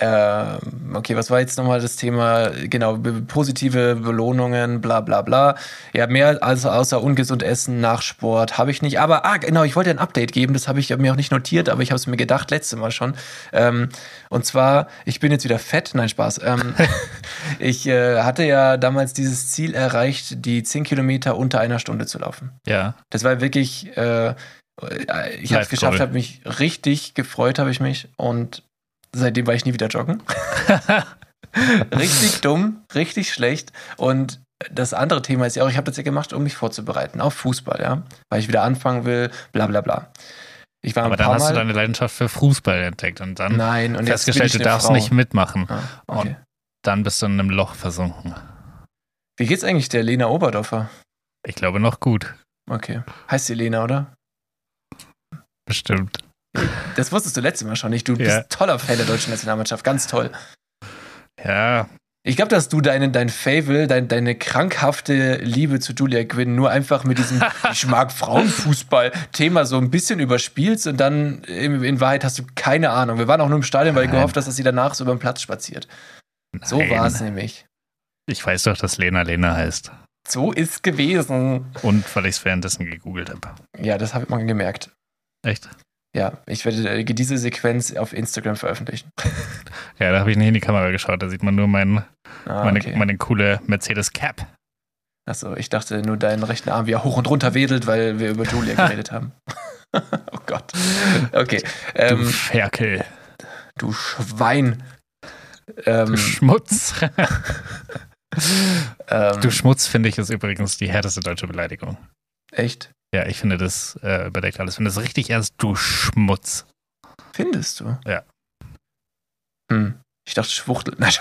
Ähm, okay, was war jetzt nochmal das Thema? Genau, positive Belohnungen, bla bla bla. Ja, mehr als außer ungesund essen nach Sport habe ich nicht. Aber, ah, genau, ich wollte ein Update geben, das habe ich mir auch nicht notiert, aber ich habe es mir gedacht, letzte Mal schon. Ähm, und zwar, ich bin jetzt wieder fett, nein, Spaß. Ähm, ich äh, hatte ja damals dieses Ziel erreicht, die 10 Kilometer unter einer Stunde zu laufen.
ja.
Das war wirklich, äh, ich habe es geschafft, habe mich richtig gefreut, habe ich mich. Und seitdem war ich nie wieder joggen. richtig dumm, richtig schlecht. Und das andere Thema ist ja auch, ich habe das ja gemacht, um mich vorzubereiten auf Fußball, ja, weil ich wieder anfangen will, bla bla bla. Ich war
Aber dann hast
Mal.
du deine Leidenschaft für Fußball entdeckt und dann
Nein, und
festgestellt, du darfst
Frau.
nicht mitmachen.
Ah, okay.
Dann bist du in einem Loch versunken.
Wie geht's eigentlich der Lena Oberdorfer?
Ich glaube noch gut.
Okay. Heißt sie Lena, oder?
Bestimmt.
Das wusstest du letztes Mal schon nicht. Du
Ja.
bist toller Fan der deutschen Nationalmannschaft. Ganz toll.
Ja,
Ich glaube, dass du deine, dein Fable, dein, deine krankhafte Liebe zu Julia Quinn nur einfach mit diesem Ich mag Frauenfußball-Thema so ein bisschen überspielst und dann in, in Wahrheit hast du keine Ahnung. Wir waren auch nur im Stadion, weil ich
Nein.
gehofft hast, dass sie danach so über den Platz spaziert. So
nein.
war es nämlich.
Ich weiß doch, dass Lena Lena heißt.
So ist gewesen.
Und weil ich es währenddessen gegoogelt habe.
Ja, das habe ich mal gemerkt.
Echt?
Ja, ich werde äh, diese Sequenz auf Instagram veröffentlichen.
Ja, da habe ich nicht in die Kamera geschaut. Da sieht man nur mein,
Ah,
meine,
okay.
meine coole Mercedes Cap.
Achso, ich dachte nur deinen rechten Arm, wie er hoch und runter wedelt, weil wir über Julia geredet haben. oh Gott. Okay.
Du
Ähm,
Ferkel.
du Schwein.
Du
Ähm,
Schmutz.
ähm,
du Schmutz, finde ich, ist übrigens die härteste deutsche Beleidigung.
echt?
Ja, ich finde, das äh, überdeckt alles. Ich finde das richtig ernst. Du Schmutz.
Findest du?
Ja.
Hm. Ich dachte Schwuchtel. Nein,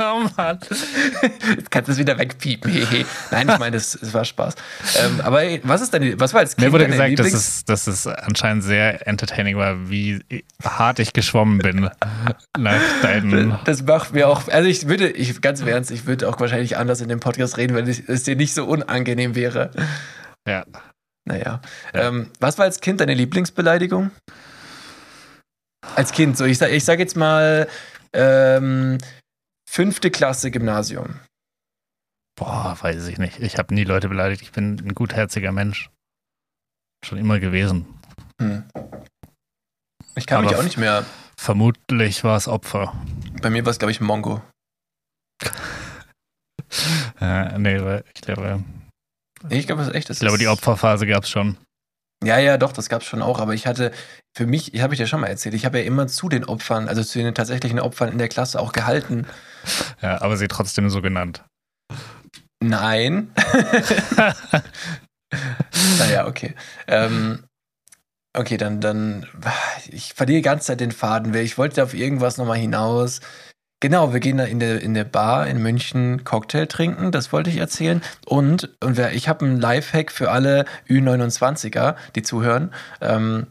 oh Mann.
jetzt kannst du es wieder wegpiepen. Nein, ich meine, es, es war Spaß. Ähm, aber was ist deine, was war als Kind
Mir wurde gesagt, dass es, dass es anscheinend sehr entertaining war, wie hart ich geschwommen bin nach deinen.
Das macht mir auch, also ich würde, ich ganz im Ernst, ich würde auch wahrscheinlich anders in dem Podcast reden, wenn es dir nicht so unangenehm wäre.
Ja.
Naja.
Ja.
Ähm, was war als Kind deine Lieblingsbeleidigung? Als Kind, so ich sag, ich sag jetzt mal ähm, fünfte Klasse Gymnasium.
Boah, weiß ich nicht. Ich habe nie Leute beleidigt. Ich bin ein gutherziger Mensch. Schon immer gewesen.
Hm. Ich kann mich
Aber
auch nicht mehr.
Vermutlich war es Opfer.
Bei mir war es, glaube ich, Mongo.
Äh, nee, ich glaube,
ich glaube, das ist echt. Das
ich glaube, die Opferphase gab es schon.
Ja, ja, doch, das gab es schon auch. Aber ich hatte, für mich, habe ich dir schon mal erzählt, ich habe ja immer zu den Opfern, also zu den tatsächlichen Opfern in der Klasse auch gehalten.
Ja, aber sie trotzdem so genannt.
Nein. naja, okay. Ähm, okay, dann, dann, ich verliere die ganze Zeit den Faden. Ich wollte auf irgendwas nochmal hinaus. Genau, wir gehen da in der, in der Bar in München Cocktail trinken, das wollte ich erzählen. Und, und wer, ich habe einen Lifehack für alle Ü29er, die zuhören. Ähm,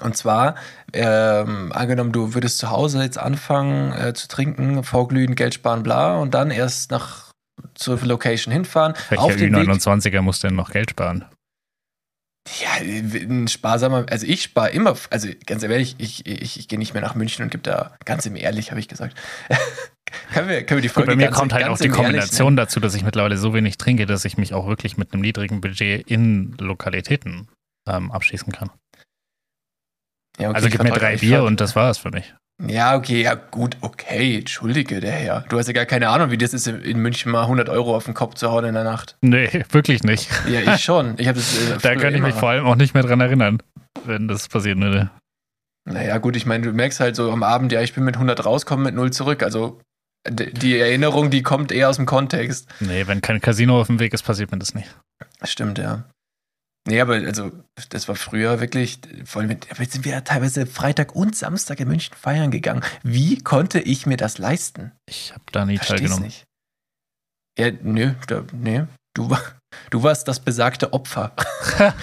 und zwar, ähm, angenommen, du würdest zu Hause jetzt anfangen äh, zu trinken, vorglühen, Geld sparen, bla, und dann erst nach zur Location hinfahren.
Welcher
auf dem Weg,
Ü29er muss denn noch Geld sparen?
Ja, ein sparsamer, also ich spare immer, also ganz ehrlich, ich, ich, ich gehe nicht mehr nach München und gebe da, ganz im Ehrlich, habe ich gesagt. können, wir, können wir die
Gut,
Folge
bei mir
ganz,
kommt halt auch die
im Ehrlich
Kombination dazu, dass ich mittlerweile so wenig trinke, dass ich mich auch wirklich mit einem niedrigen Budget in Lokalitäten ähm, abschießen kann.
Ja, okay,
also gib mir drei Bier und das war's für mich.
Ja, okay, ja, gut, okay, entschuldige, der Herr. Du hast ja gar keine Ahnung, wie das ist, in München mal 100 Euro auf den Kopf zu hauen in der Nacht.
Nee, wirklich nicht.
Ja, ich schon. Ich habe das. Äh,
Da kann ich mich vor allem auch nicht mehr dran erinnern. wenn das passieren würde.
Naja, gut, ich meine, du merkst halt so am Abend, ja, ich bin mit 100 rauskommen, mit 0 zurück. Also die Erinnerung, die kommt eher aus dem Kontext.
Nee, wenn kein Casino auf dem Weg ist, passiert mir das nicht.
Stimmt, ja. Nee, aber also, das war früher wirklich, voll mit, aber jetzt sind wir ja teilweise Freitag und Samstag in München feiern gegangen. Wie konnte ich mir das leisten?
Ich habe da nie
Versteh's
teilgenommen.
nicht. Ja, nö, da, nee, du, du warst das besagte Opfer.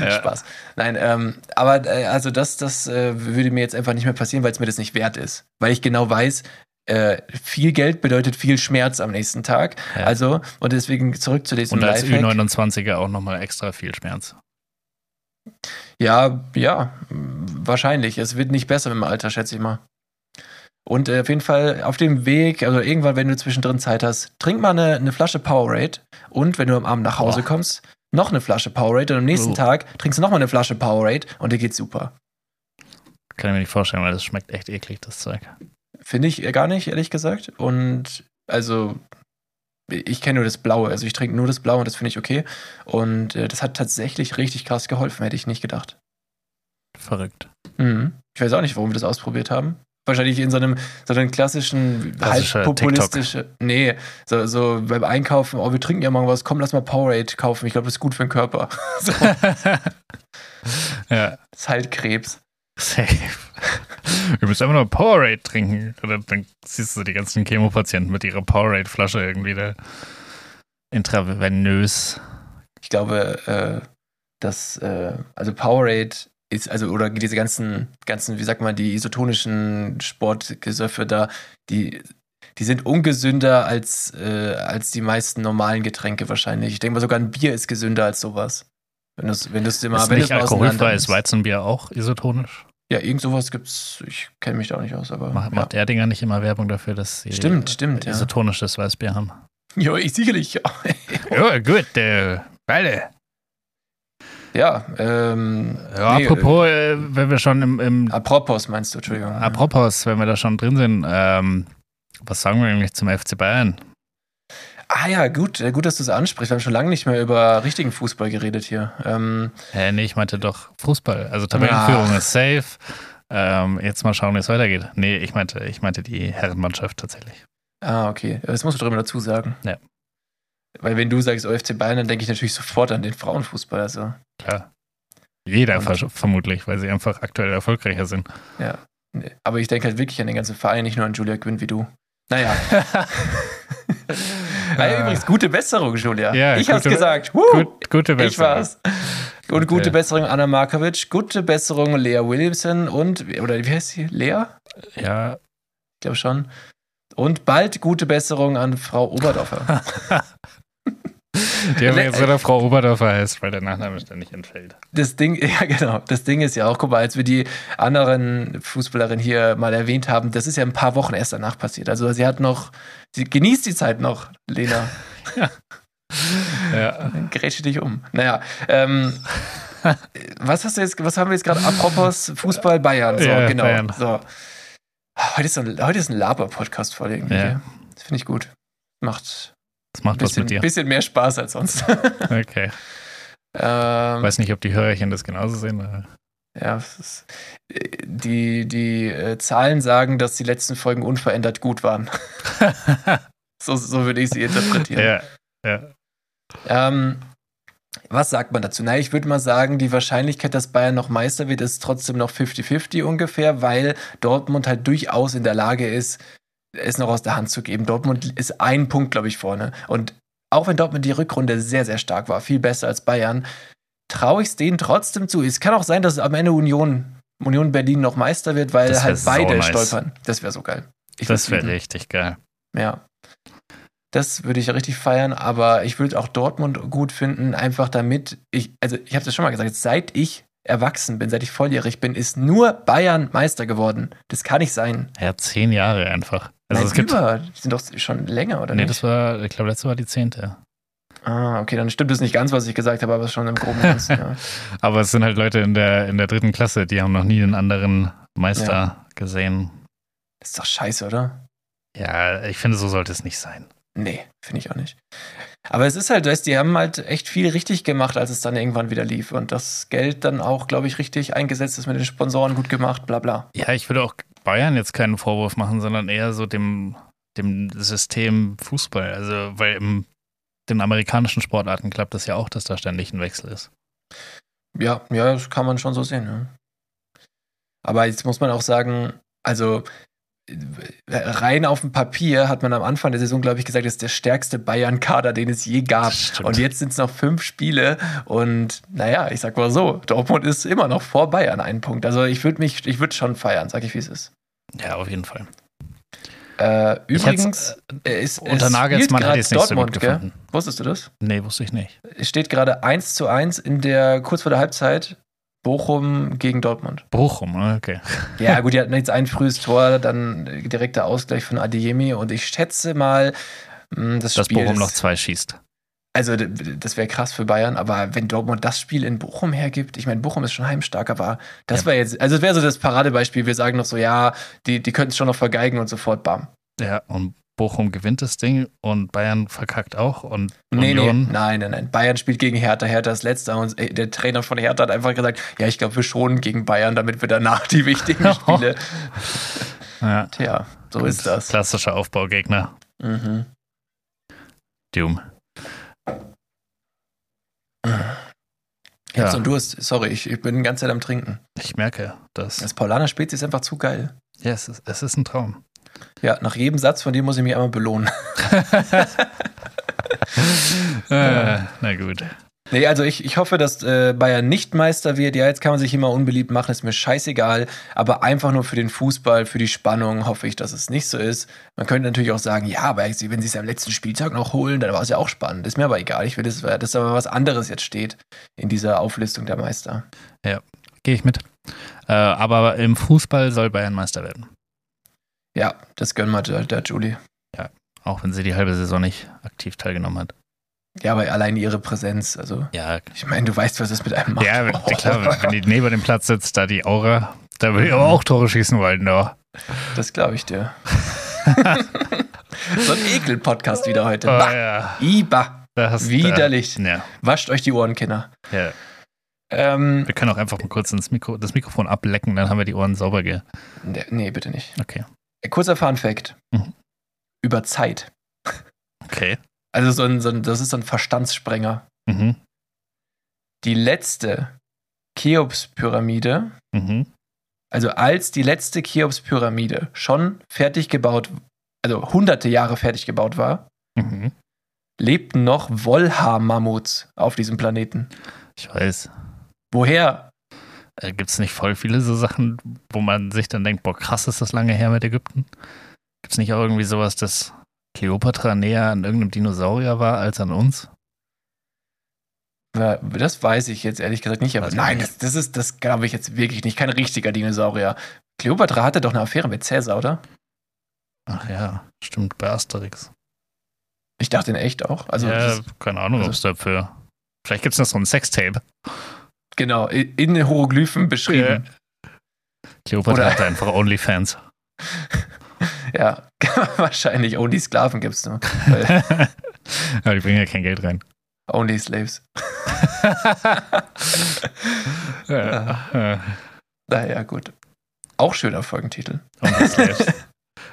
Ja.
Spaß. Nein, ähm, aber äh, also das, das äh, würde mir jetzt einfach nicht mehr passieren, weil es mir das nicht wert ist. Weil ich genau weiß, äh, viel Geld bedeutet viel Schmerz am nächsten Tag.
Ja.
Also, und deswegen zurück zu diesem
Und als
Lifehack.
Ü29er auch nochmal extra viel Schmerz.
Ja, ja, wahrscheinlich. Es wird nicht besser im Alter, schätze ich mal. Und äh, auf jeden Fall auf dem Weg, also irgendwann, wenn du zwischendrin Zeit hast, trink mal eine, eine Flasche Powerade und wenn du am Abend nach Hause
Boah.
kommst, noch eine Flasche Powerade und am nächsten
Uh.
Tag trinkst du noch mal eine Flasche Powerade und dir geht's super.
Kann ich mir nicht vorstellen, weil das schmeckt echt eklig, das Zeug.
Finde ich gar nicht, ehrlich gesagt. Und also, ich kenne nur das Blaue. Also, ich trinke nur das Blaue und das finde ich okay. Und äh, das hat tatsächlich richtig krass geholfen, hätte ich nicht gedacht.
Verrückt.
Mhm. Ich weiß auch nicht, warum wir das ausprobiert haben. Wahrscheinlich in so einem, so einem klassischen,
Klassischer
halb populistische. Nee, so, so beim Einkaufen, oh, wir trinken ja morgen was, komm, lass mal Powerade kaufen. Ich glaube, das ist gut für den Körper. so,
ja,
ist halt Krebs.
Safe. Wir müssen einfach nur Powerade trinken. Oder dann siehst du die ganzen Chemopatienten mit ihrer Powerade-Flasche irgendwie da intravenös.
Ich glaube, äh, dass, äh, also Powerade ist, also, oder diese ganzen, ganzen, wie sagt man, die isotonischen Sportgesöffe da, die, die sind ungesünder als, äh, als die meisten normalen Getränke wahrscheinlich. Ich denke mal, sogar ein Bier ist gesünder als sowas. Wenn du es wenn dir mal,
ist
wenn
nicht
mal
alkoholfreies
auseinander-
Weizenbier auch isotonisch?
Ja, irgend sowas gibt's, ich kenne mich da auch nicht aus, aber.
Macht,
ja.
macht Erdinger nicht immer Werbung dafür, dass sie
Stimmt, stimmt, ja.
isotonisches Weißbier haben?
ja, ich sicherlich, ja.
Ja, gut, äh, beide.
ja, ähm.
Ja,
nee,
apropos, äh, wenn wir schon im, im
Äh, apropos meinst du, Entschuldigung.
Apropos, wenn wir da schon drin sind, ähm, was sagen wir eigentlich zum FC Bayern?
Ah ja, gut, äh, gut, dass du es ansprichst. Wir haben schon lange nicht mehr über richtigen Fußball geredet hier. Ähm,
Äh, nee, ich meinte doch Fußball. Also Tabellenführung
Ach.
ist safe. Ähm, jetzt mal schauen, wie es weitergeht. Nee, ich meinte, ich meinte die Herrenmannschaft tatsächlich.
ah, okay. Das musst du drüber dazu sagen.
Ja.
Weil wenn du sagst OFC Bayern, dann denke ich natürlich sofort an den Frauenfußball. Also,
Klar. Jeder
Und-
ver vermutlich, weil sie einfach aktuell erfolgreicher sind.
ja. Aber ich denke halt wirklich an den ganzen Verein, nicht nur an Julia Quinn wie du. Naja. ah, ja, übrigens, gute Besserung, Julia.
Ja,
ich hab's
gute-
gesagt. Woo!
Gut, gute
Ich
Besserung.
war's. Und gute
Okay.
Besserung Anna Markovic, gute Besserung Lea Williamson und, oder wie heißt sie? Lea?
Ja,
Ich glaube schon. Und bald gute Besserung an Frau Oberdorfer.
die haben jetzt wieder Frau Oberdorfer heißt, weil der Nachname ständig entfällt.
Das Ding, ja genau, das Ding ist ja auch, guck mal, als wir die anderen Fußballerinnen hier mal erwähnt haben, das ist ja ein paar Wochen erst danach passiert. Also sie hat noch, sie genießt die Zeit noch, Lena.
Ja.
Grätsche dich um. Naja, ähm, was hast du jetzt, was haben wir jetzt gerade? Apropos Fußball Bayern. So,
Ja,
genau.
Bayern.
So. Heute ist, ein, heute ist ein Laber-Podcast voll irgendwie.
Ja.
Das finde ich gut. Macht
Das macht
ein
was
bisschen,
mit dir.
bisschen mehr Spaß als sonst.
Okay.
ähm,
Weiß nicht, ob die Hörerchen das genauso sehen. aber-
Ja, ist, die, die äh, Zahlen sagen, dass die letzten Folgen unverändert gut waren. so, so würde ich sie interpretieren.
ja, ja.
Ähm, was sagt man dazu? Na, ich würde mal sagen, die Wahrscheinlichkeit, dass Bayern noch Meister wird, ist trotzdem noch 50-50 ungefähr, weil Dortmund halt durchaus in der Lage ist, es noch aus der Hand zu geben. Dortmund ist ein Punkt, glaube ich, vorne. Und auch wenn Dortmund die Rückrunde sehr, sehr stark war, viel besser als Bayern, traue ich es denen trotzdem zu. Es kann auch sein, dass am Ende Union, Union Berlin noch Meister wird, weil halt beide
nice.
stolpern. Das wäre so geil. Ich
Das wäre richtig geil.
Ja. Das würde ich richtig feiern, aber ich würde auch Dortmund gut finden, einfach damit ich, also ich habe das schon mal gesagt, seit ich erwachsen bin, seit ich volljährig bin, ist nur Bayern Meister geworden. Das kann nicht sein.
Ja, zehn Jahre einfach. Also
Nein,
es gibt.
über, die sind doch schon länger, oder
Nee,
nicht?
das war, ich glaube, letzte war die zehnte.
ah, okay, dann stimmt es nicht ganz, was ich gesagt habe, aber schon im Groben Ganzen, ja.
Aber es sind halt Leute in der, in der dritten Klasse, die haben noch nie einen anderen Meister
Ja.
gesehen.
Das ist doch scheiße, oder?
Ja, ich finde, so sollte es nicht sein.
Nee, finde ich auch nicht. Aber es ist halt, weißt, die haben halt echt viel richtig gemacht, als es dann irgendwann wieder lief. Und das Geld dann auch, glaube ich, richtig eingesetzt ist mit den Sponsoren gut gemacht, bla bla.
Ja, ich würde auch Bayern jetzt keinen Vorwurf machen, sondern eher so dem, dem System Fußball. Also, weil im den amerikanischen Sportarten klappt das ja auch, dass da ständig ein Wechsel ist.
Ja, ja, das kann man schon so sehen. Ja. Aber jetzt muss man auch sagen, also rein auf dem Papier hat man am Anfang der Saison, glaube ich, gesagt, das ist der stärkste Bayern-Kader, den es je gab. Und jetzt sind es noch fünf Spiele und naja, ich sag mal so, Dortmund ist immer noch vor Bayern einen Punkt. Also ich würde mich, ich würde schon feiern, sag ich, wie es ist.
Ja, auf jeden Fall.
Äh, übrigens,
äh, ist, unter Nagelsmann ich es nicht
Dortmund,
so gut gefunden.
Wusstest du das?
Nee, wusste ich nicht.
Es steht gerade 1 zu 1 in der, kurz vor der Halbzeit, Bochum gegen Dortmund.
Bochum, okay.
Ja, gut, die hatten jetzt ein frühes Tor, dann direkter Ausgleich von Adeyemi und ich schätze mal, hm, das
Dass
Spiel
Bochum
ist-
noch zwei schießt.
Also, das wäre krass für Bayern, aber wenn Dortmund das Spiel in Bochum hergibt, ich meine, Bochum ist schon heimstark, aber das
Ja.
wäre jetzt, also, es wäre so das Paradebeispiel. Wir sagen noch so, ja, die, die können es schon noch vergeigen und sofort bam.
Ja, und Bochum gewinnt das Ding und Bayern verkackt auch und
Nee,
Union.
nee, nein, nein, nein. Bayern spielt gegen Hertha. Hertha ist letzter und äh, der Trainer von Hertha hat einfach gesagt, ja, ich glaube, wir schonen gegen Bayern, damit wir danach die wichtigen Spiele.
Ja,
Tja, so
gut.
ist das.
Klassischer Aufbaugegner.
Mhm.
Doom.
Ich hab
Ja.
so einen Durst. Sorry, ich, ich bin die ganze Zeit am Trinken.
Ich merke, dass.
Das Paulaner Spezi ist einfach zu geil.
Ja, es ist, es ist ein Traum.
Ja, nach jedem Satz von dir muss ich mich einmal belohnen.
Äh, na gut.
Nee, also ich, ich hoffe, dass äh, Bayern nicht Meister wird. Ja, jetzt kann man sich immer unbeliebt machen, ist mir scheißegal. Aber einfach nur für den Fußball, für die Spannung hoffe ich, dass es nicht so ist. Man könnte natürlich auch sagen, ja, aber wenn sie es am letzten Spieltag noch holen, dann war es ja auch spannend. Ist mir aber egal. Ich will, dass, dass aber was anderes jetzt steht in dieser Auflistung der Meister.
Gehe ich mit. Äh, aber im Fußball soll Bayern Meister werden.
Ja, das gönnen wir der, der Julie.
Auch wenn sie die halbe Saison nicht aktiv teilgenommen hat.
Ja, aber allein ihre Präsenz, also
Ja,
ich meine, du weißt, was es mit einem macht.
ja klar, wenn die neben dem Platz sitzt, da die Aura, da würde ich aber auch Tore schießen wollen, da.
Das glaube ich dir. so ein Ekel-Podcast wieder heute.
Oh,
Bah,
ja.
Iba.
Da hast,
Widerlich.
Da, ja,
Wascht euch die Ohren, Kinder.
ja.
Ähm,
Wir können auch einfach mal kurz ins Mikro, das Mikrofon ablecken, dann haben wir die Ohren sauber ge.
nee, nee, bitte nicht.
Okay.
Kurzer Fun-Fact.
Mhm.
Über Zeit.
Okay.
Also so ein, so ein, das ist so ein Verstandssprenger.
Mhm.
Die letzte Cheops-Pyramide,
Mhm.
also als die letzte Cheops-Pyramide schon fertig gebaut, also hunderte Jahre fertig gebaut war,
Mhm.
lebten noch Wollhaar-Mammuts auf diesem Planeten.
Ich weiß.
Woher?
Äh, Gibt es nicht voll viele so Sachen, wo man sich dann denkt, boah, krass ist das lange her mit Ägypten? Gibt es nicht auch irgendwie sowas, dass Kleopatra näher an irgendeinem Dinosaurier war als an uns?
Ja, Das weiß ich jetzt ehrlich gesagt nicht, aber
ich
nein, das, das ist, das glaube ich jetzt wirklich nicht. Kein richtiger Dinosaurier. Kleopatra hatte doch eine Affäre mit Cäsar, oder?
Ach ja, stimmt, bei Asterix.
Ich dachte in echt auch. Also,
ja, keine Ahnung,
also-
ob es dafür. Vielleicht gibt es noch so ein Sextape.
Genau, in den Hieroglyphen beschrieben.
Kleopatra
Oder-
hatte einfach Onlyfans.
Ja, wahrscheinlich. Only Sklaven gibt es nur.
Aber die bringen ja kein Geld rein.
only Slaves.
ja. ja.
Naja, gut. Auch schöner Folgentitel.
Onlyslaves.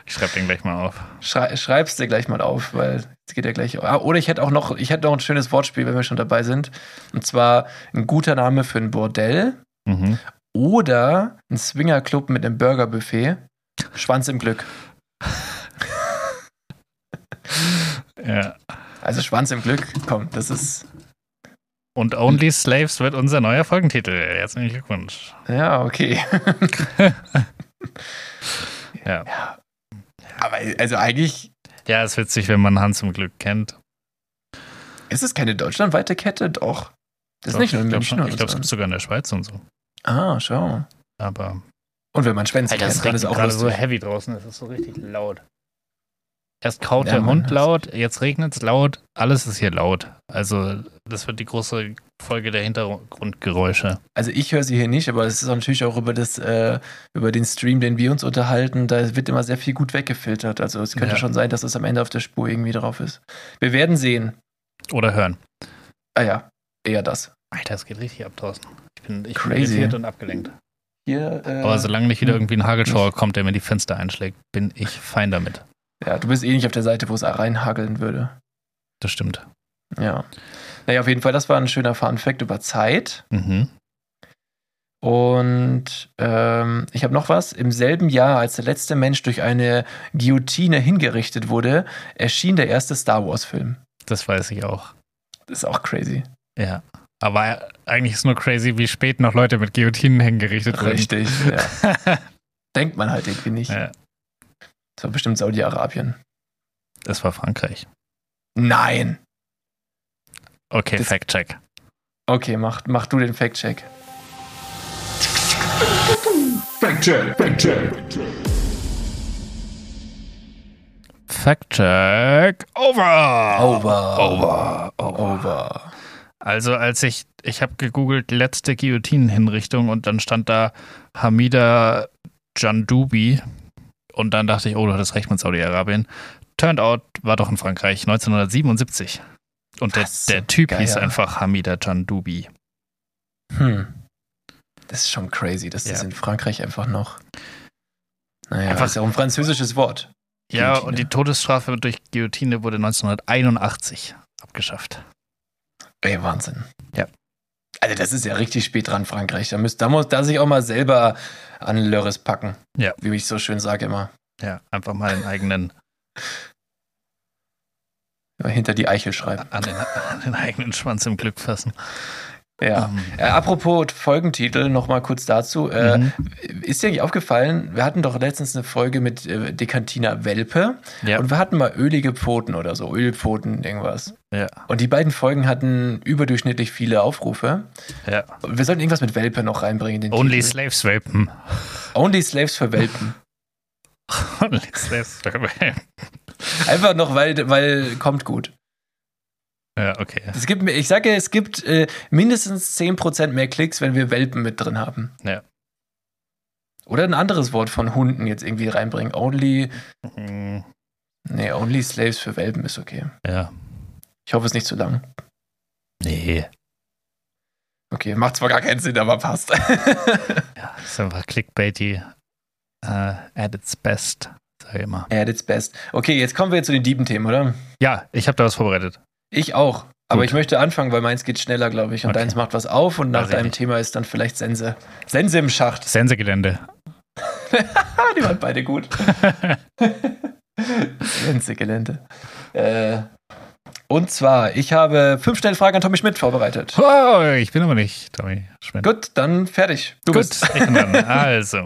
Ich schreibe den gleich mal auf.
Schrei schreib's dir gleich mal auf, weil es geht ja gleich. Ah, oder ich hätte auch noch, ich hätte noch ein schönes Wortspiel, wenn wir schon dabei sind. Und zwar ein guter Name für ein Bordell
Mhm.
oder ein Swingerclub mit einem Burgerbuffet. Schwanz im Glück.
Ja.
Also Schwanz im Glück, komm, das ist.
Und Only Slaves wird unser neuer Folgentitel. Herzlichen Glückwunsch.
Ja, okay.
Ja.
Aber also eigentlich
Ja, ist witzig, wenn man Hans im Glück kennt.
ist es keine deutschlandweite Kette, doch. Das ist
Doch,
nicht nur in
ich glaub
München. oder
Ich glaube, es gibt sogar in der Schweiz und so.
Ah, schau.
Aber
Und wenn man Schwänze
Alter,
kennt, dann ist
regnet
auch
gerade so heavy draußen. Es ist so richtig laut. Erst kaut
Ja,
der
Mann,
Hund laut, jetzt regnet es laut. Alles ist hier laut. Also, das wird die große Folge der Hintergrundgeräusche.
Also ich höre sie hier nicht, aber es ist natürlich auch über das, äh, über den Stream, den wir uns unterhalten, da wird immer sehr viel gut weggefiltert. Also es könnte
Ja.
schon sein, dass es am Ende auf der Spur irgendwie drauf ist. Wir werden sehen.
Oder hören.
Ah ja, eher das.
Alter, es geht richtig ab draußen. Ich bin, ich bin
Crazy.
irritiert und abgelenkt.
Hier, äh,
Aber solange nicht wieder irgendwie ein Hagelschauer kommt, der mir die Fenster einschlägt, bin ich fein damit.
ja, du bist eh nicht auf der Seite, wo es reinhageln würde.
Das stimmt.
Ja. Naja, auf jeden Fall, das war ein schöner Fun-Fact über Zeit.
Mhm.
Und ähm, ich habe noch was. Im selben Jahr, als der letzte Mensch durch eine Guillotine hingerichtet wurde, erschien der erste Star Wars-Film.
Das weiß ich auch.
Das ist auch crazy.
Ja. Aber eigentlich ist nur crazy, wie spät noch Leute mit Guillotinen hingerichtet wurden.
Richtig. Ja. Denkt man halt irgendwie nicht.
Ja,
Das war bestimmt Saudi-Arabien.
das war Frankreich.
Nein.
Okay,
Das-
Fact-Check.
Okay, mach, mach du den Fact-Check.
Fact-check, Fact-check.
Fact-Check over.
Over.
Over. Over.
Over.
Also als ich, ich habe gegoogelt letzte Guillotinenhinrichtung und dann stand da Hamida Jandubi und dann dachte ich, oh, du hattest recht mit Saudi-Arabien. Turned out, war doch in Frankreich 1977. Und der, der Typ
Geil.
hieß einfach Hamida Jandubi.
Hm. Das ist schon crazy, dass das
Ja.
in Frankreich einfach noch. Naja,
Einfach-
ist ja auch ein französisches Wort.
Ja,
Guillotine.
und die Todesstrafe durch Guillotine wurde 1981 abgeschafft.
Ey, Wahnsinn.
Ja.
Also, das ist ja richtig spät dran, Frankreich. Da, müsst, da muss da sich auch mal selber an Lörres packen.
Ja.
Wie ich so schön sage immer.
Ja, einfach mal den eigenen,
Hinter die Eichel schreiben.
an den, an den eigenen Schwanz im Glück fassen.
Ja.
Ähm,
Äh, apropos Folgentitel, nochmal kurz dazu. Äh,
mhm.
Ist dir eigentlich aufgefallen, wir hatten doch letztens eine Folge mit äh, Decantina Welpe
Ja.
und wir hatten mal ölige Pfoten oder so, Ölpfoten, irgendwas.
Ja,
Und die beiden Folgen hatten überdurchschnittlich viele Aufrufe.
ja.
Wir sollten irgendwas mit Welpe noch reinbringen. in Den
Only
Titel.
Slaves rapen.
Only Slaves für Welpen.
Only Slaves rapen.
Einfach noch, weil, weil kommt gut.
Ja, okay.
Es gibt, ich sage, es gibt äh, mindestens 10% mehr Klicks, wenn wir Welpen mit drin haben.
Ja.
Oder ein anderes Wort von Hunden jetzt irgendwie reinbringen. Only,
Mhm.
nee, Only Slaves für Welpen ist okay.
Ja.
Ich hoffe, es ist nicht zu lang.
Nee.
Okay, macht zwar gar keinen Sinn, aber passt.
Ja, ist einfach clickbaity äh, at its best, sag ich immer.
At its best. Okay, jetzt kommen wir zu den Diebenthemen, oder?
Ja, ich habe da was vorbereitet.
Ich auch. Aber
Gut.
ich möchte anfangen, weil meins geht schneller, glaube ich. Und
Okay.
deins macht was auf und nach deinem. Thema ist dann vielleicht Sense. Sense im Schacht.
Sensegelände.
Die waren beide gut. Sense-Gelände. Äh, und zwar, ich habe fünf schnelle Fragen an Tommy Schmidt vorbereitet.
Oh, ich bin aber nicht Tommy Schmidt.
Gut, dann fertig. Du
Gut,
bist.
ich bin dran. Also,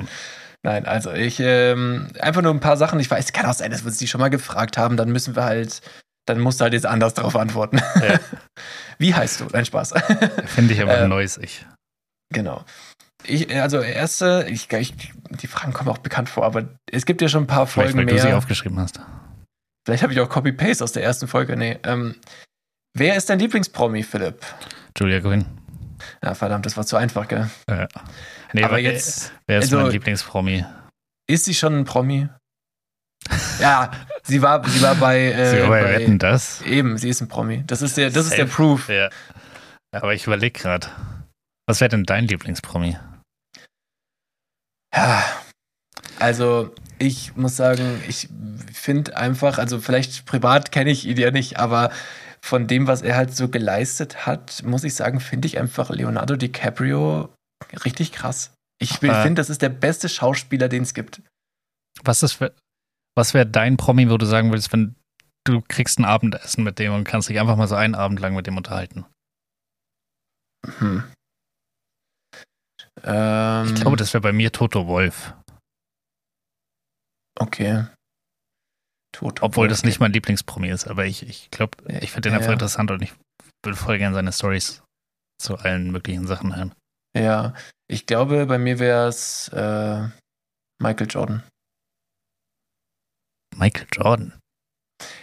Nein, also ich ähm, einfach nur ein paar Sachen. Ich weiß, kann auch sein, dass wir uns die schon mal gefragt haben. Dann müssen wir halt, dann musst du halt jetzt anders darauf antworten.
Ja.
Wie heißt du? Nein, Spaß.
finde ich aber ein neues Ich.
genau. Ich, also erste, ich, ich, die Fragen kommen auch bekannt vor, aber es gibt ja schon ein paar
Vielleicht,
Folgen
weil du sie
mehr.
aufgeschrieben hast.
Vielleicht habe ich auch Copy-Paste aus der ersten Folge. Nee. Ähm, wer ist dein Lieblingspromi, Philipp?
Julia Grün.
Ja, verdammt, das war zu einfach, gell?
Ja. Nee,
aber jetzt
wer ist
also-
mein Lieblingspromi?
ist sie schon ein Promi. ja, sie war, sie war bei, äh,
Sie
bei
bei Wetten das?
eben, sie ist ein Promi. Das ist der, das ist der. Proof.
Ja. Aber ich überlege gerade. Was wäre denn dein Lieblingspromi?
Ja, also ich muss sagen, ich finde einfach, also vielleicht privat kenne ich ihn ja nicht, aber von dem, was er halt so geleistet hat, muss ich sagen, finde ich einfach Leonardo DiCaprio richtig krass. Ich
Aber-
finde, das ist der beste Schauspieler, den es gibt.
Was ist für, was wäre dein Promi, wo du sagen würdest, wenn du kriegst ein Abendessen mit dem und kannst dich einfach mal so einen Abend lang mit dem unterhalten?
Hm. Ähm,
Ich glaube, das wäre bei mir Toto Wolf.
okay. Toto
Obwohl
Wolff.
das nicht mein Lieblingspromi ist, aber ich, ich glaube, ich finde den
Ja,
einfach
ja.
interessant und ich würde voll gerne seine Stories zu allen möglichen Sachen hören.
Ja, ich glaube, bei mir wäre es äh, Michael Jordan.
Michael Jordan.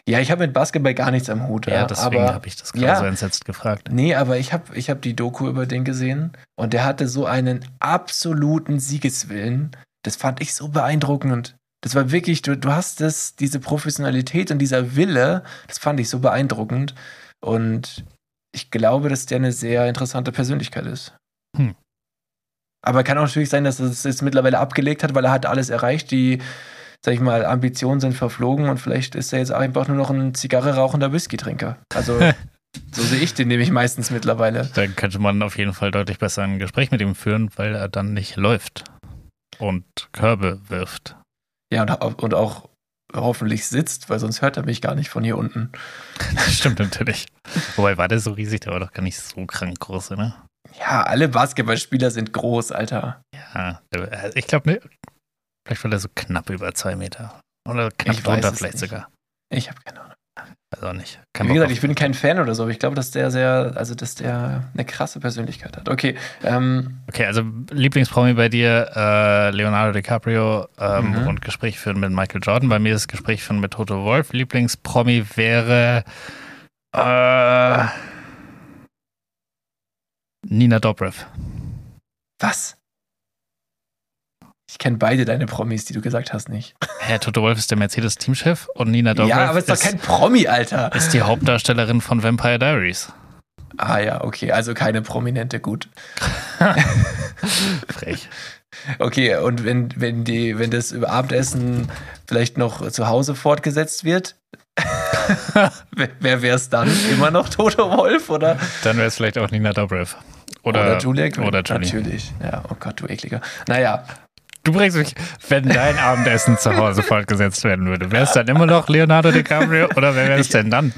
Ja, ich habe mit Basketball gar nichts am Hut.
Ja, deswegen habe ich das gerade
ja.
so entsetzt gefragt.
Nee, aber ich habe ich hab die Doku über den gesehen und der hatte so einen absoluten Siegeswillen. Das fand ich so beeindruckend das war wirklich, du, du hast das, diese Professionalität und dieser Wille, das fand ich so beeindruckend und ich glaube, dass der eine sehr interessante Persönlichkeit ist.
Hm.
Aber kann auch natürlich sein, dass er es jetzt mittlerweile abgelegt hat, weil er hat alles erreicht. Die, sag ich mal, Ambitionen sind verflogen und vielleicht ist er jetzt einfach nur noch ein Zigarre rauchender Whisky-Trinker. Also, so sehe ich den nämlich meistens mittlerweile.
Dann könnte man auf jeden Fall deutlich besser ein Gespräch mit ihm führen, weil er dann nicht läuft und Körbe wirft.
Ja, und, und auch hoffentlich sitzt, weil sonst hört er mich gar nicht von hier unten.
Das stimmt natürlich. Wobei war der so riesig, der war doch gar nicht so krank groß, ne?
Ja, alle Basketballspieler sind groß, Alter.
Ja, der- ich glaube, ne, vielleicht war der so knapp über zwei Meter. Oder knapp
Ich
drunter vielleicht
nicht.
sogar.
Ich habe keine Ahnung.
Also nicht. Kein
Wie gesagt, ich bin kein Fan oder so, aber ich glaube, dass der sehr, also dass der eine krasse Persönlichkeit hat. Okay, ähm,
Okay, also Lieblingspromi bei dir, äh, Leonardo DiCaprio ähm,
Mhm.
und Gespräch führen mit Michael Jordan. Bei mir ist Gespräch führen mit Toto Wolf. Lieblingspromi wäre äh, Nina Dobrev.
was? Ich kenne beide deine Promis, die du gesagt hast, nicht.
Hä, Toto Wolf ist der Mercedes-Teamchef und Nina Dobrev
ja, aber es ist doch kein Promi, Alter.
ist die Hauptdarstellerin von Vampire Diaries.
Ah ja, okay, also keine Prominente, gut.
Frech.
Okay, und wenn, wenn, die, wenn das über Abendessen vielleicht noch zu Hause fortgesetzt wird, wer, wer wäre es dann? Immer noch Toto Wolf oder,
Dann wäre es vielleicht auch Nina Dobrev. Oder,
Julia Green?
Oder Julie.
Natürlich. Ja, oh Gott, du ekliger. Naja,
Du bringst mich, wenn dein Abendessen zu Hause fortgesetzt werden würde, wäre es dann immer noch Leonardo DiCaprio oder wer wäre es denn dann?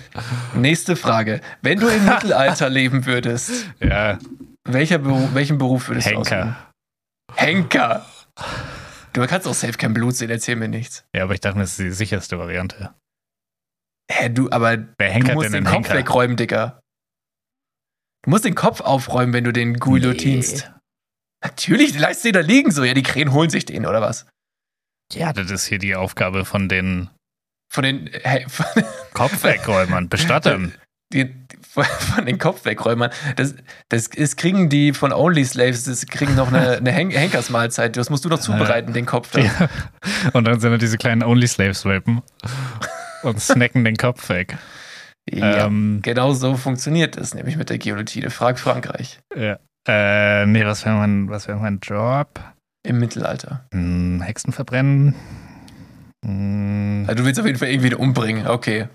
nächste Frage. Wenn du im Mittelalter leben würdest,
Ja,
welcher Beruf, welchen Beruf würdest du ausüben?
Henker.
Henker. Du kannst auch safe kein Blut sehen, erzähl mir nichts.
Ja, aber ich dachte, das ist die sicherste Variante.
Hä, du, aber
Wer
du musst den
einen
Kopf
Henker?
wegräumen, Dicker. Du musst den Kopf aufräumen, wenn du den guillotinst. Natürlich, die lässt den da liegen so. Ja, die Krähen holen sich den, oder was?
Ja, das ist hier die Aufgabe von den
Von den, hä, von,
Kopfwegräumern, Bestattern.
die, von den Kopfwegräumern. Das, das ist, kriegen die von Only Slaves, das kriegen noch eine, eine Hen Henkersmahlzeit. Das musst du noch zubereiten, den Kopf da.
Ja. Und dann sind da diese kleinen Only Slaves Welpen und snacken den Kopf weg.
Ja,
Ähm,
genau so funktioniert es, nämlich mit der Guillotine. Frag Frankreich.
ja. Äh, nee, was wäre mein, was wäre mein Job?
Im Mittelalter.
Hm, Hexen verbrennen? Hm,
Also du willst auf jeden Fall irgendwie umbringen. Okay.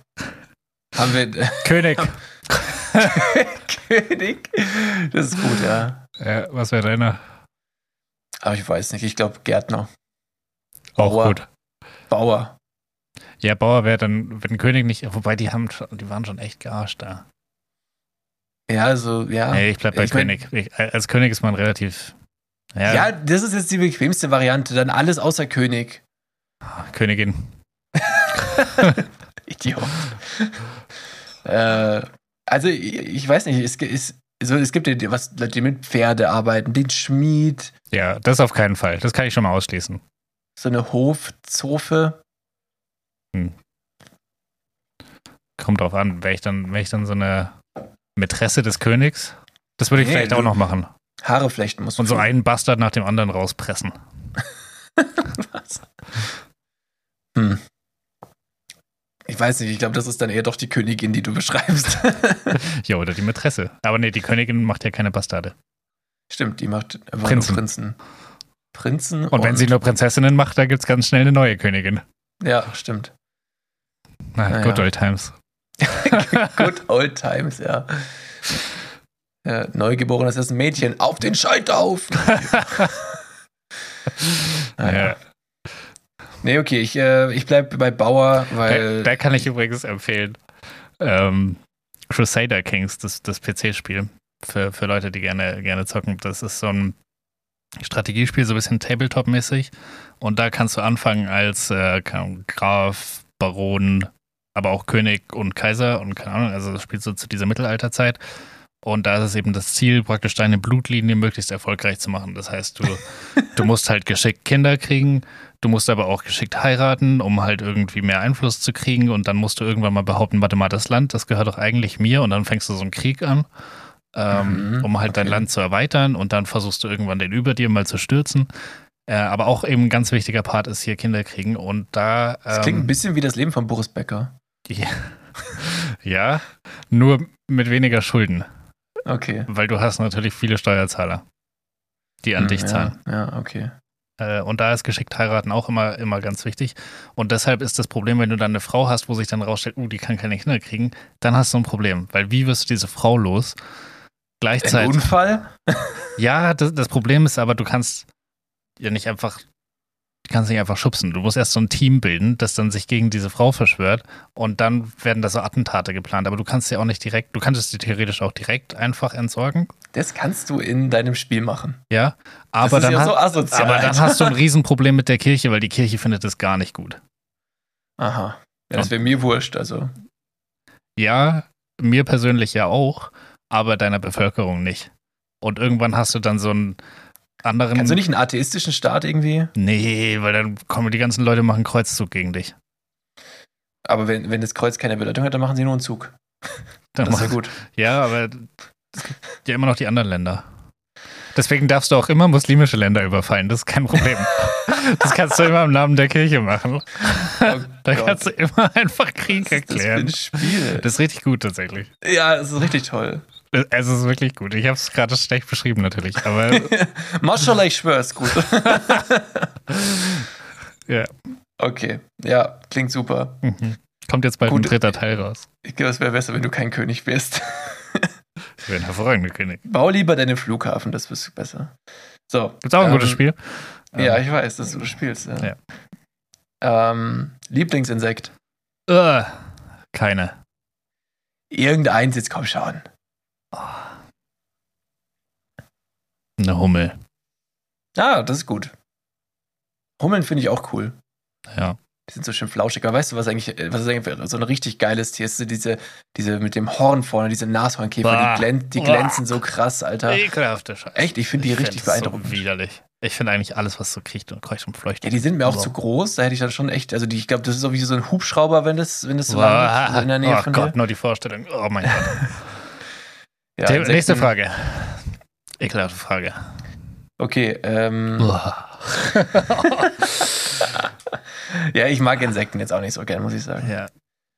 Haben wir
König.
König? Das ist gut, ja.
äh, was wäre deiner?
Aber ich weiß nicht. Ich glaube Gärtner.
Auch
Bauer.
gut.
Bauer.
Ja, Bauer wäre dann, wenn König nicht, wobei die haben schon, die waren schon echt gearscht da.
Ja, also, ja.
Nee, ich bleib bei
Ich
König. Ich, als König ist man relativ. Ja,
Ja, das ist jetzt die bequemste Variante. Dann alles außer König.
Königin.
Idiot. äh, also, ich, weiß nicht, es, es, so, es gibt ja was, Leute, die mit Pferde arbeiten, den Schmied,
Ja, das auf keinen Fall. Das kann ich schon mal ausschließen.
so eine Hofzofe.
Kommt drauf an, wäre ich dann, wäre ich dann so eine Mätresse des Königs? Das würde ich
Nee,
vielleicht auch noch machen.
Haare flechten musst du.
Und so einen Bastard nach dem anderen rauspressen.
Was? Hm. Ich weiß nicht, ich glaube, das ist dann eher doch die Königin, die du beschreibst.
Ja, oder die Mätresse. Aber nee, die Königin macht ja keine Bastarde.
Stimmt, die macht einfach
Prinzen.
nur Prinzen. Prinzen
Und wenn sie nur Prinzessinnen macht, da gibt es ganz schnell eine neue Königin.
Ja, stimmt.
Na,
Naja.
good old times.
Good old times, ja. ja Neugeborenes ist ein Mädchen. Auf den Scheiterhaufen! naja.
Ja.
Nee, okay, ich, äh, ich bleib bei Bauer,
Da,
weil.
da kann ich übrigens empfehlen. Ähm, Crusader Kings, das, das PC-Spiel. Für, für Leute, die gerne, gerne zocken. Das ist so ein Strategiespiel, so ein bisschen Tabletop-mäßig. Und da kannst du anfangen als äh, Graf, Baron, aber auch König und Kaiser und keine Ahnung, also das spielt so zu dieser Mittelalterzeit. Und da ist es eben das Ziel, praktisch deine Blutlinie möglichst erfolgreich zu machen. Das heißt, du, du musst halt geschickt Kinder kriegen, du musst aber auch geschickt heiraten, um halt irgendwie mehr Einfluss zu kriegen. Und dann musst du irgendwann mal behaupten, warte mal, das Land, das gehört doch eigentlich mir. Und dann fängst du so einen Krieg an, ähm,
Mhm,
um halt dein
okay.
Land zu erweitern. Und dann versuchst du irgendwann den über dir mal zu stürzen. Äh, aber auch eben ein ganz wichtiger Part ist hier Kinder kriegen. Und da.
Das klingt
ähm,
ein bisschen wie das Leben von Boris Becker.
Ja, ja, nur mit weniger Schulden.
Okay.
Weil du hast natürlich viele Steuerzahler, die an
Hm,
dich
ja,
zahlen.
Ja, okay.
Äh, und da ist geschickt heiraten auch immer, immer ganz wichtig. Und deshalb ist das Problem, wenn du dann eine Frau hast, wo sich dann rausstellt, uh, die kann keine Kinder kriegen, dann hast du ein Problem. Weil wie wirst du diese Frau los?
Ein
Gleichzeitig.
Unfall?
Ja, das, das Problem ist aber, du kannst ja nicht einfach, kannst nicht einfach schubsen. Du musst erst so ein Team bilden, das dann sich gegen diese Frau verschwört und dann werden da so Attentate geplant. Aber du kannst ja auch nicht direkt, du könntest sie theoretisch auch direkt einfach entsorgen.
Das kannst du in deinem Spiel machen.
Ja,
Das
aber
ist
dann,
ja so asozial.
aber dann hast du ein Riesenproblem mit der Kirche, weil die Kirche findet es gar nicht gut.
Aha. Ja, das wäre mir wurscht. Also,
Ja, mir persönlich ja auch, aber deiner Bevölkerung nicht. Und irgendwann hast du dann so einen anderen.
kannst du nicht einen atheistischen Staat irgendwie?
Nee, weil dann kommen die ganzen Leute und machen Kreuzzug gegen dich.
Aber wenn, wenn das Kreuz keine Bedeutung hat, dann machen sie nur einen Zug.
Dann
Das ist ja gut.
Ja, aber es gibt ja immer noch die anderen Länder. Deswegen darfst du auch immer muslimische Länder überfallen, das ist kein Problem. Das kannst du immer im Namen der Kirche machen.
Oh
Da kannst du immer einfach Krieg
ist das
erklären.
ein Spiel?
Das ist richtig gut tatsächlich.
ja, das ist richtig toll.
Es ist wirklich gut. Ich habe es gerade schlecht beschrieben natürlich, aber
Maschallah, ich schwör's gut.
ja.
Okay, ja, klingt super.
Mhm. Kommt jetzt bald
Gut.
ein dritter Teil raus.
Ich glaube, es wäre besser, wenn du kein König wärst.
Das wäre ein hervorragender König.
Bau lieber deinen Flughafen, das ist besser. So.
Gibt's auch ein
ähm,
gutes Spiel?
Ja,
Ähm,
ich weiß, dass du das spielst. Ja.
Ja.
Ähm, Lieblingsinsekt.
äh, keine.
Irgendeins, jetzt komm schon.
Eine Hummel.
Ah, das ist gut. Hummeln finde ich auch cool.
Ja.
Die sind so schön flauschig. Aber weißt du, was eigentlich, was ist eigentlich so ein richtig geiles Tier ist? Diese, diese mit dem Horn vorne, diese Nashornkäfer,
Bah.
die, glän die
Bah.
glänzen so krass, Alter.
Ekelhafte Scheiße.
Echt, ich finde die
find
richtig beeindruckend.
So widerlich. Ich finde eigentlich alles, was so kriecht und kreucht und fleucht.
Ja, die sind mir auch
So.
zu groß. Da hätte ich dann schon echt, also die, ich glaube, das ist so wie so ein Hubschrauber, wenn das, wenn das so so in der Nähe
oh
von
Gott,
dir.
nur die Vorstellung. Oh mein Gott.
Ja, Insekten-
Nächste Frage. Ekelhafte Frage.
Okay, ähm, ja, ich mag Insekten jetzt auch nicht so gern, muss ich sagen.
Ja,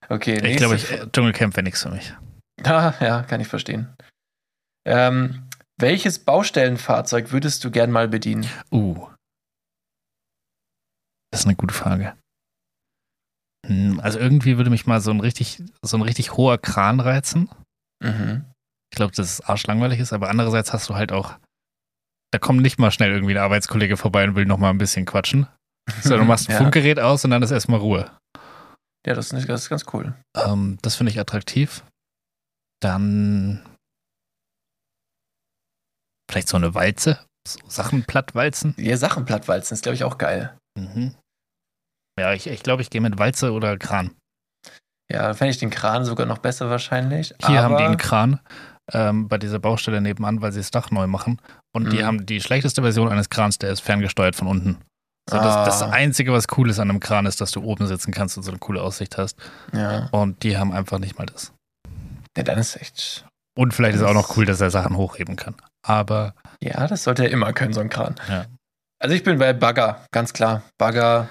Okay,
ich
nächste
glaube, ich, äh, Dschungelcamp wäre nichts für mich.
Ah, ja, kann ich verstehen. Ähm, welches Baustellenfahrzeug würdest du gern mal bedienen?
Uh. Das ist eine gute Frage. Hm, Also irgendwie würde mich mal so ein richtig, so ein richtig hoher Kran reizen.
Mhm.
Ich glaube, dass es arschlangweilig ist, aber andererseits hast du halt auch, da kommt nicht mal schnell irgendwie ein Arbeitskollege vorbei und will noch mal ein bisschen quatschen. So, du machst ein
ja.
Funkgerät aus und dann ist erstmal Ruhe.
Ja, das ist, das ist ganz cool.
Ähm, das finde ich attraktiv. Dann vielleicht so eine Walze, so Sachen platt walzen.
Ja, Sachen plattwalzen ist, glaube ich, auch geil.
Mhm. Ja, ich, ich glaube, ich gehe mit Walze oder Kran.
Ja, fände ich den Kran sogar noch besser wahrscheinlich.
Hier haben die einen Kran ähm, bei dieser Baustelle nebenan, weil sie das Dach neu machen. Und die
Mhm.
haben die schlechteste Version eines Krans, der ist ferngesteuert von unten. So, das, das
Ah.
Einzige, was cool ist an einem Kran, ist, dass du oben sitzen kannst und so eine coole Aussicht hast.
Ja.
Und die haben einfach nicht mal das.
ja, dann ist echt.
Und vielleicht ist
Das-
auch noch cool, dass er Sachen hochheben kann. Aber
Ja, das sollte er immer können, so ein Kran.
Ja.
Also ich bin bei Bagger, ganz klar. Bagger,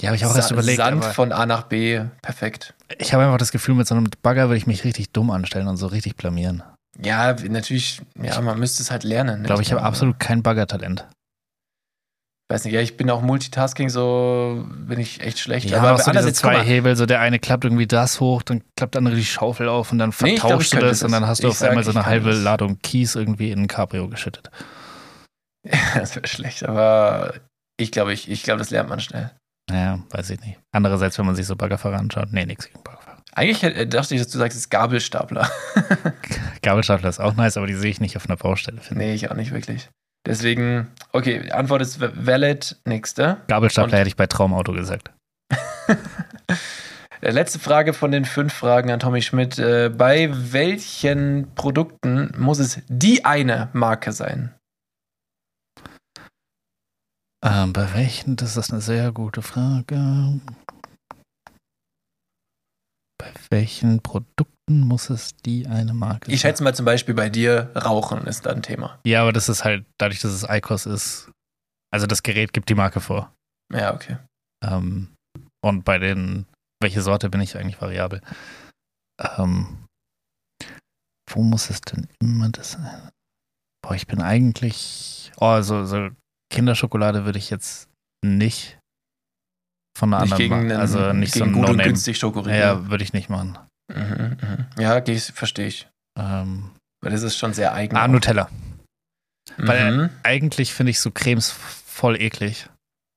die habe ich auch erst
Sa-
überlegt.
Sand von A nach B, perfekt.
Ich habe einfach das Gefühl, mit so einem Bagger würde ich mich richtig dumm anstellen und so richtig blamieren.
Ja, natürlich, ja, man müsste es halt lernen.
Ich glaube, ich habe absolut kein Baggertalent.
weiß nicht, ja, ich bin auch Multitasking so, bin ich echt schlecht.
Ja,
aber
so diese
andererseits, guck
zwei Hebel, so der eine klappt irgendwie das hoch, dann klappt der andere die Schaufel auf und dann
Nee, ich glaub,
du das und dann hast du auf einmal
sag,
so
ich
eine halbe
das.
Ladung Kies irgendwie in ein Cabrio geschüttet.
das wäre schlecht, aber ich glaube, ich, ich glaube, das lernt man schnell.
Naja, weiß ich nicht. Andererseits, wenn man sich so Baggerfahrer anschaut, nee, nichts gegen Baggerfahrer.
Eigentlich hätte- dachte ich, dass du sagst, es ist Gabelstapler.
Gabelstapler ist auch nice, aber die sehe ich nicht auf einer Baustelle. Finde ich.
nee, ich auch nicht wirklich. Deswegen, okay, Antwort ist valid. Nächste.
Gabelstapler
Und-
hätte ich bei Traumauto gesagt.
Äh, Letzte Frage von den fünf Fragen an Tommy Schmidt. Äh, Bei welchen Produkten muss es die eine Marke sein?
Ähm, bei welchen? Das ist eine sehr gute Frage. Bei welchen Produkten muss es die eine Marke
Ich schätze mal zum Beispiel bei dir, Rauchen ist da ein Thema.
Ja, aber das ist halt, dadurch, dass es ICOS ist, also das Gerät gibt die Marke vor.
Ja, okay.
Ähm, und bei den, welche Sorte bin ich eigentlich variabel? Ähm, wo muss es denn immer das sein? Boah, ich bin eigentlich, oh, so, so Kinderschokolade würde ich jetzt nicht von einer
Nicht
anderen
gegen, einen,
also nicht so
gegen
ein
gut und günstig Schokoriegel.
Ja, würde ich nicht machen.
Mhm, mhm. ja verstehe ich.
Ähm,
Weil das ist schon sehr eigen.
ah, Nutella. weil-
Mhm.
Eigentlich finde ich so Cremes voll eklig.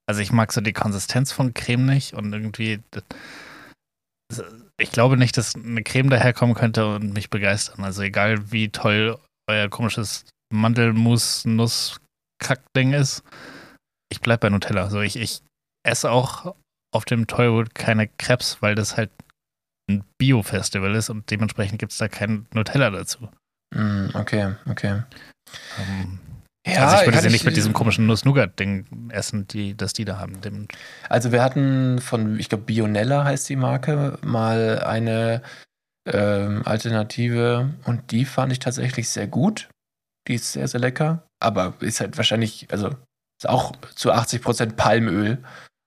Also ich mag so die Konsistenz von Creme nicht und irgendwie. Ich glaube nicht, dass eine Creme daherkommen könnte und mich begeistern. Also egal wie toll euer komisches Mandelmus-Nuss-Kack-Ding ist, ich bleib bei Nutella. Also ich, ich esse auch auf dem Toywood keine Krebs, weil das halt ein Bio-Festival ist und dementsprechend gibt es da kein Nutella dazu.
Mhm, okay, okay.
Ähm,
Ja,
also ich würde sie nicht mit diesem komischen Nuss-Nougat-Ding essen, die, das die da haben. Dem,
Also wir hatten von, ich glaube, Bionella heißt die Marke, mal eine ähm, Alternative und die fand ich tatsächlich sehr gut. Die ist sehr, sehr lecker, aber ist halt wahrscheinlich, also ist auch zu 80% Palmöl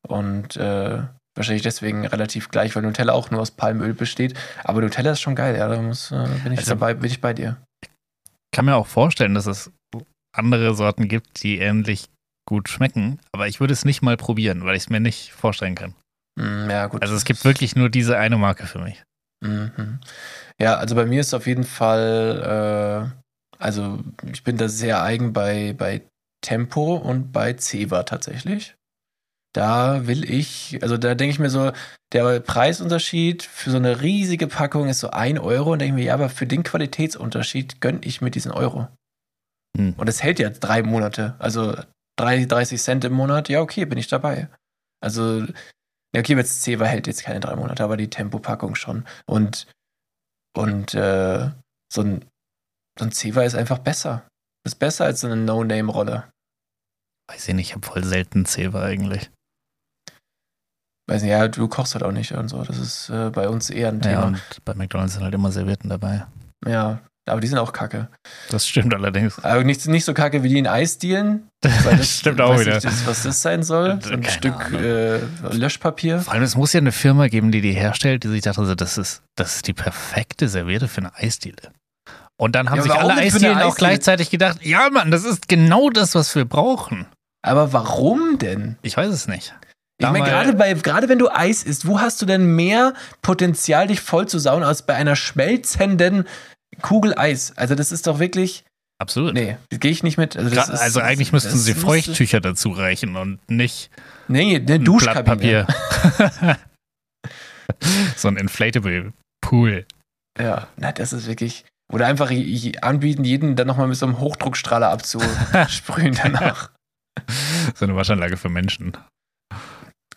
und äh, wahrscheinlich deswegen relativ gleich, weil Nutella auch nur aus Palmöl besteht. Aber Nutella ist schon geil, ja, da muss, äh, bin ich
Also-
dabei, bin ich bei dir.
kann mir auch vorstellen, dass es andere Sorten gibt, die ähnlich gut schmecken, aber ich würde es nicht mal probieren, weil ich es mir nicht vorstellen kann.
Mm, ja, gut.
Also es gibt wirklich nur diese eine Marke für mich.
Mhm. Ja, also bei mir ist auf jeden Fall, äh, also ich bin da sehr eigen bei, bei Tempo und bei Ceva tatsächlich. Da will ich, also da denke ich mir so, der Preisunterschied für so eine riesige Packung ist so ein Euro und denke ich mir, ja, aber für den Qualitätsunterschied gönne ich mir diesen Euro.
Hm.
Und es hält ja drei Monate, also drei- 30 Cent im Monat, ja, okay, bin ich dabei. Also, ja, okay, jetzt Ceva hält jetzt keine drei Monate, aber die Tempopackung schon. Und, und äh, so ein, ein Ceva ist einfach besser. Ist besser als so eine No-Name-Rolle.
Weiß ich nicht, ich habe voll selten Zewa eigentlich.
Weiß nicht, ja, du kochst halt auch nicht und so. Das ist äh, bei uns eher ein
Ja,
Thema.
und bei McDonalds sind halt immer Servietten dabei.
Ja, aber die sind auch kacke.
Das stimmt allerdings.
Aber nicht, nicht so kacke wie die in Eisdielen. Das
stimmt auch
weiß
wieder.
Nicht, was das sein soll. So ein
Keine
Stück äh, Löschpapier.
Vor allem, es muss ja eine Firma geben, die die herstellt, die sich dachte, das ist, das ist die perfekte Serviette für eine Eisdiele. Und dann haben
Ja,
sich alle Eisdielen auch
Eisdiele?
gleichzeitig gedacht, ja Mann, das ist genau das, was wir brauchen.
Aber warum denn?
Ich weiß es nicht.
Ich meine, gerade bei, gerade wenn du Eis isst, wo hast du denn mehr Potenzial, dich voll zu sauen, als bei einer schmelzenden Kugel Eis? Also, das ist doch wirklich.
Absolut.
Nee, gehe ich nicht mit. Also, das
Gra-
ist,
also eigentlich müssten sie Feuchttücher dazu reichen und nicht
Nee, eine
ein
Duschkabine.
So ein inflatable Pool.
Ja, na, das ist wirklich. Oder einfach anbieten, jeden dann nochmal mit so einem Hochdruckstrahler abzusprühen danach.
So eine Waschanlage für Menschen.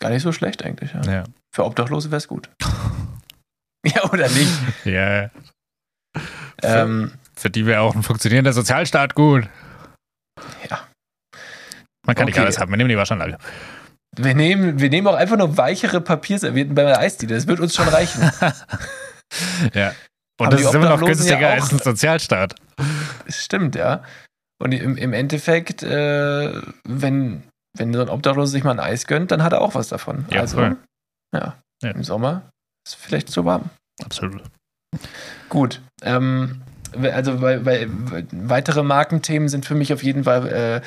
Gar nicht so schlecht eigentlich. Ja.
Ja.
Für Obdachlose wäre es gut. ja, oder nicht?
ja.
Ähm,
Für die wäre auch ein funktionierender Sozialstaat gut.
Ja.
Man kann nicht
Okay.
alles haben. Wir nehmen die Waschanlage.
wir, nehmen, wir nehmen auch einfach nur weichere Papierservietten bei der Eisdiele. Das wird uns schon reichen.
Ja. Und das ist immer noch günstiger
ja
als ein Sozialstaat.
Das stimmt, ja. Und im, im Endeffekt, äh, wenn, wenn so ein Obdachloser sich mal ein Eis gönnt, dann hat er auch was davon.
Ja,
also, ja,
Ja.
im Sommer ist vielleicht zu warm.
Absolut.
Gut. Ähm, also, weil, weil, weitere Markenthemen sind für mich auf jeden Fall, äh,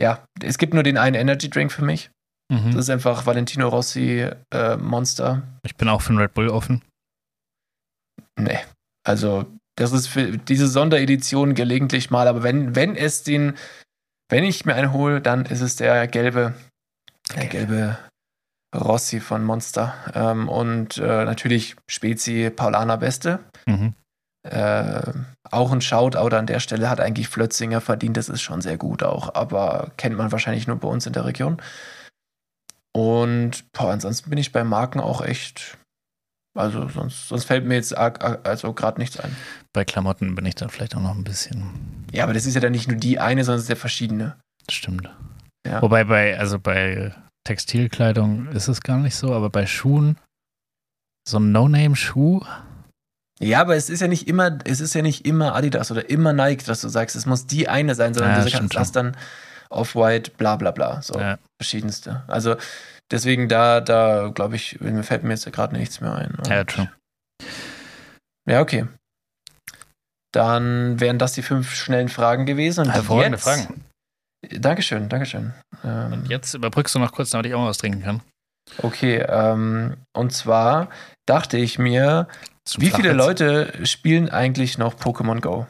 ja, es gibt nur den einen Energy Drink für mich. Das
Mhm.
ist einfach Valentino Rossi äh, Monster.
Ich bin auch für einen Red Bull offen.
Nee. Also, das ist für diese Sonderedition gelegentlich mal, aber wenn, wenn es den, wenn ich mir einen hole, dann ist es der gelbe, der gelbe Rossi von Monster. Ähm, und äh, natürlich Spezi Paulaner Beste.
Mhm.
Äh, auch ein Shoutout an der Stelle hat eigentlich Flötzinger verdient, das ist schon sehr gut auch, aber kennt man wahrscheinlich nur bei uns in der Region. Und boah, ansonsten bin ich bei Marken auch echt Also sonst, sonst fällt mir jetzt arg- also gerade nichts ein.
Bei Klamotten bin ich dann vielleicht auch noch ein bisschen.
Ja, aber das ist ja dann nicht nur die eine, sondern es ist ja verschiedene.
Das stimmt.
Ja.
Wobei bei, also bei Textilkleidung ist es gar nicht so, aber bei Schuhen, so ein No-Name-Schuh,
Ja, aber es ist ja nicht immer, es ist ja nicht immer Adidas oder immer Nike, dass du sagst, es muss die eine sein, sondern
Ja,
du kannst, hast dann Off-White, bla bla bla. So
Ja.
verschiedenste. Also deswegen da, da glaube ich, mir fällt mir jetzt gerade nichts mehr ein.
ja,
Und-
true.
Ja, okay. Dann wären das die fünf schnellen Fragen gewesen. Und
Hervorragende
jetzt,
Fragen.
Dankeschön, Dankeschön. Ähm,
Und jetzt überbrückst du noch kurz, damit ich auch mal was trinken kann.
Okay, ähm, und zwar dachte ich mir, wie viele. Leute spielen eigentlich noch Pokémon Go?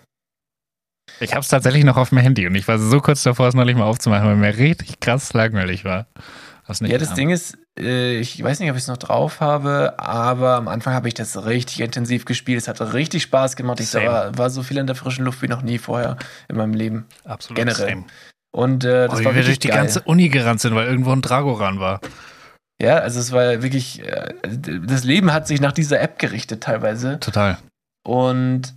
Ich habe es tatsächlich noch auf dem Handy und ich war so kurz davor, es noch nicht mal aufzumachen, weil mir richtig krass langweilig war. Was nicht
ja, das
kam.
Ding ist, äh, ich weiß nicht, ob ich es noch drauf habe, aber am Anfang habe ich das richtig intensiv gespielt. Es hat richtig Spaß gemacht. Ich war, war so viel in der frischen Luft wie noch nie vorher in meinem Leben.
Absolut
generell.
same.
Und äh, das
Oh, wie
war
wir durch die
geil.
ganze Uni gerannt sind, weil irgendwo ein Dragoran war.
Ja, also es war wirklich, äh, das Leben hat sich nach dieser App gerichtet teilweise.
Total.
Und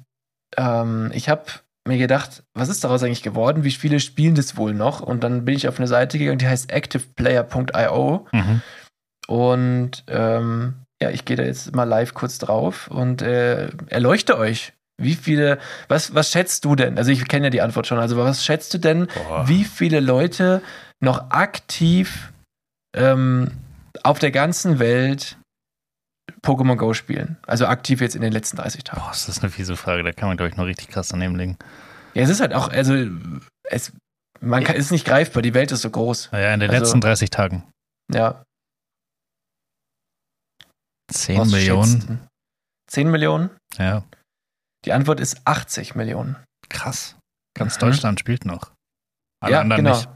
ähm, ich habe mir gedacht, was ist daraus eigentlich geworden? Wie viele spielen das wohl noch? Und dann bin ich auf eine Seite gegangen, die heißt activeplayer.io.
Mhm.
Und ähm, ja, ich gehe da jetzt mal live kurz drauf und äh, erleuchte euch. Wie viele, was, was schätzt du denn? Also ich kenne ja die Antwort schon, also was schätzt du denn,
Boah.
wie viele Leute noch aktiv ähm, auf der ganzen Welt Pokémon Go spielen? Also aktiv jetzt in den letzten 30 Tagen.
Boah, ist das eine fiese Frage. Da kann man, glaube ich, noch richtig krass daneben liegen.
Ja, es ist halt auch, also es, man kann, ist nicht greifbar, die Welt ist so groß.
Naja, in den
Also-
letzten 30 Tagen.
Ja.
10
was
Millionen.
schätzt du? 10 Millionen?
Ja,
Die Antwort ist 80 Millionen.
krass. Ganz
Mhm.
Deutschland spielt noch. Alle
ja,
anderen
genau.
nicht.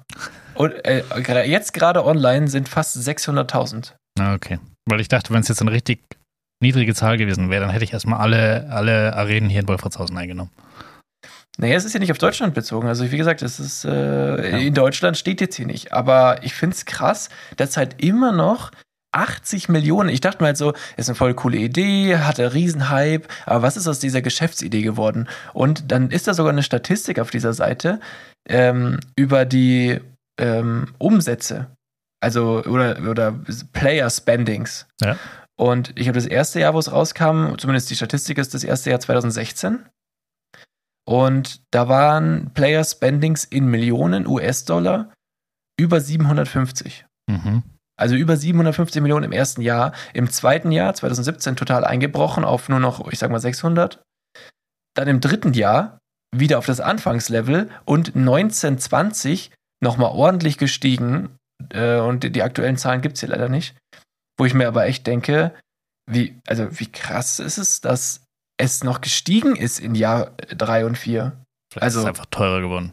Und äh, jetzt gerade online sind fast 600.000.
Ah, okay. Weil ich dachte, wenn es jetzt eine richtig niedrige Zahl gewesen wäre, dann hätte ich erstmal alle, alle Arenen hier in Wolfratshausen eingenommen.
Naja, es ist ja nicht auf Deutschland bezogen. Also, wie gesagt, es ist äh, in Deutschland steht jetzt hier nicht. Aber ich finde es krass, dass halt immer noch 80 Millionen. Ich dachte mir halt so, ist eine voll coole Idee, hat einen Riesenhype, aber was ist aus dieser Geschäftsidee geworden? Und dann ist da sogar eine Statistik auf dieser Seite ähm, über die ähm, Umsätze, also oder, oder Player Spendings.
Ja.
Und ich habe das erste Jahr, wo es rauskam, zumindest die Statistik ist das erste Jahr 2016. Und da waren Player Spendings in Millionen US-Dollar über 750.
Mhm.
Also über 750 Millionen im ersten Jahr. Im zweiten Jahr, 2017, total eingebrochen auf nur noch, ich sag mal, 600. Dann im dritten Jahr wieder auf das Anfangslevel und 1920 nochmal ordentlich gestiegen. Äh, und die, die aktuellen Zahlen gibt es hier leider nicht. Wo ich mir aber echt denke, wie, also wie krass ist es, dass es noch gestiegen ist in Jahr 3 und 4.
Vielleicht
Also-
ist es einfach teurer geworden.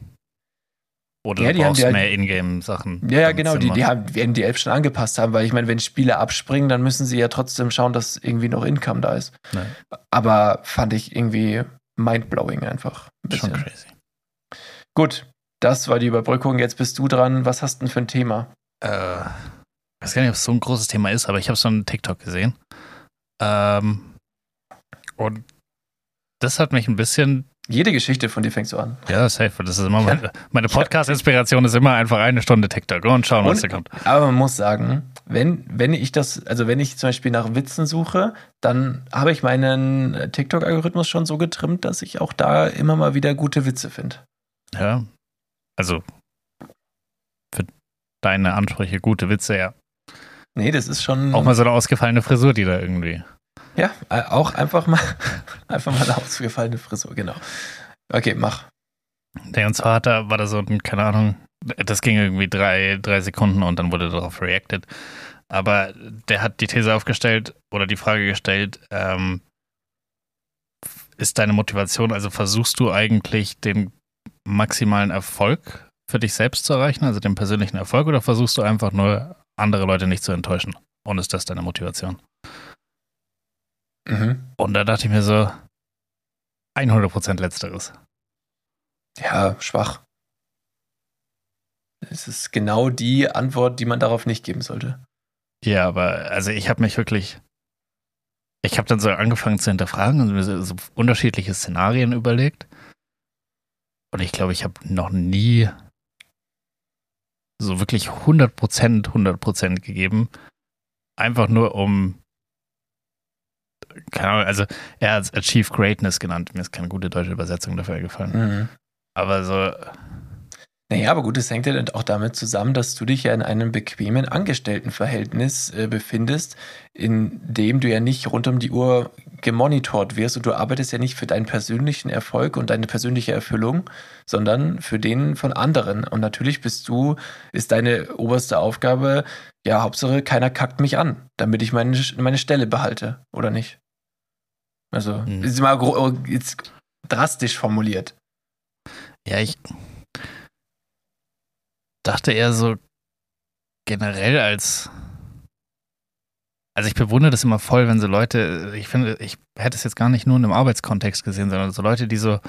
Oder
Ja,
du
die haben
brauchst
die halt-
mehr Ingame-Sachen.
Ja, ja, genau, die, die haben, werden die Elf schon angepasst haben, weil ich meine, wenn Spiele abspringen, dann müssen sie ja trotzdem schauen, dass irgendwie noch Income da ist.
Ja.
Aber fand ich irgendwie mindblowing einfach. Ein
Schon crazy.
Gut, das war die Überbrückung. Jetzt bist du dran. Was hast du denn für ein Thema?
Äh, ich weiß gar nicht, ob es so ein großes Thema ist, aber ich habe so einen TikTok gesehen. Ähm, und das hat mich ein bisschen,
Jede Geschichte von dir fängt so an.
ja, safe. Das ist immer meine, meine Podcast-Inspiration ist immer einfach eine Stunde TikTok und schauen, was
Und-
da kommt.
Aber man muss sagen, wenn, wenn ich das, also wenn ich zum Beispiel nach Witzen suche, dann habe ich meinen TikTok-Algorithmus schon so getrimmt, dass ich auch da immer mal wieder gute Witze finde.
Ja. Also für deine Ansprüche gute Witze, ja.
Nee, das ist schon.
Auch mal so eine ausgefallene Frisur, die da irgendwie.
Ja, äh, auch einfach mal, einfach mal eine ausgefallene Frisur, genau. Okay, mach.
Nee, und zwar hat da, war da so ein, keine Ahnung, das ging irgendwie drei, drei Sekunden und dann wurde darauf reacted. Aber der hat die These aufgestellt oder die Frage gestellt, ähm, ist deine Motivation, also versuchst du eigentlich den maximalen Erfolg für dich selbst zu erreichen, also den persönlichen Erfolg, oder versuchst du einfach nur andere Leute nicht zu enttäuschen? Und ist das deine Motivation?
Mhm.
Und da dachte ich mir so, 100% letzteres.
Ja, schwach. Es ist genau die Antwort, die man darauf nicht geben sollte.
Ja, aber also ich habe mich wirklich ich habe dann so angefangen zu hinterfragen und mir so, so unterschiedliche Szenarien überlegt. Und ich glaube, ich habe noch nie so wirklich 100%, 100% gegeben. Einfach nur um, keine Ahnung, also er hat es Achieve Greatness genannt. Mir ist keine gute deutsche Übersetzung dafür gefallen.
Mhm.
Aber so,
Naja, aber gut, es hängt ja dann auch damit zusammen, dass du dich ja in einem bequemen Angestelltenverhältnis äh, befindest, in dem du ja nicht rund um die Uhr gemonitort wirst und du arbeitest ja nicht für deinen persönlichen Erfolg und deine persönliche Erfüllung, sondern für den von anderen. Und natürlich bist du, ist deine oberste Aufgabe, ja, Hauptsache keiner kackt mich an, damit ich meine, meine Stelle behalte, oder nicht? Also,
Hm.
ist mal jetzt drastisch formuliert.
ja, ich dachte eher so generell als. Also ich bewundere das immer voll, wenn so Leute, ich finde, ich hätte es jetzt gar nicht nur in einem Arbeitskontext gesehen, sondern so Leute, die so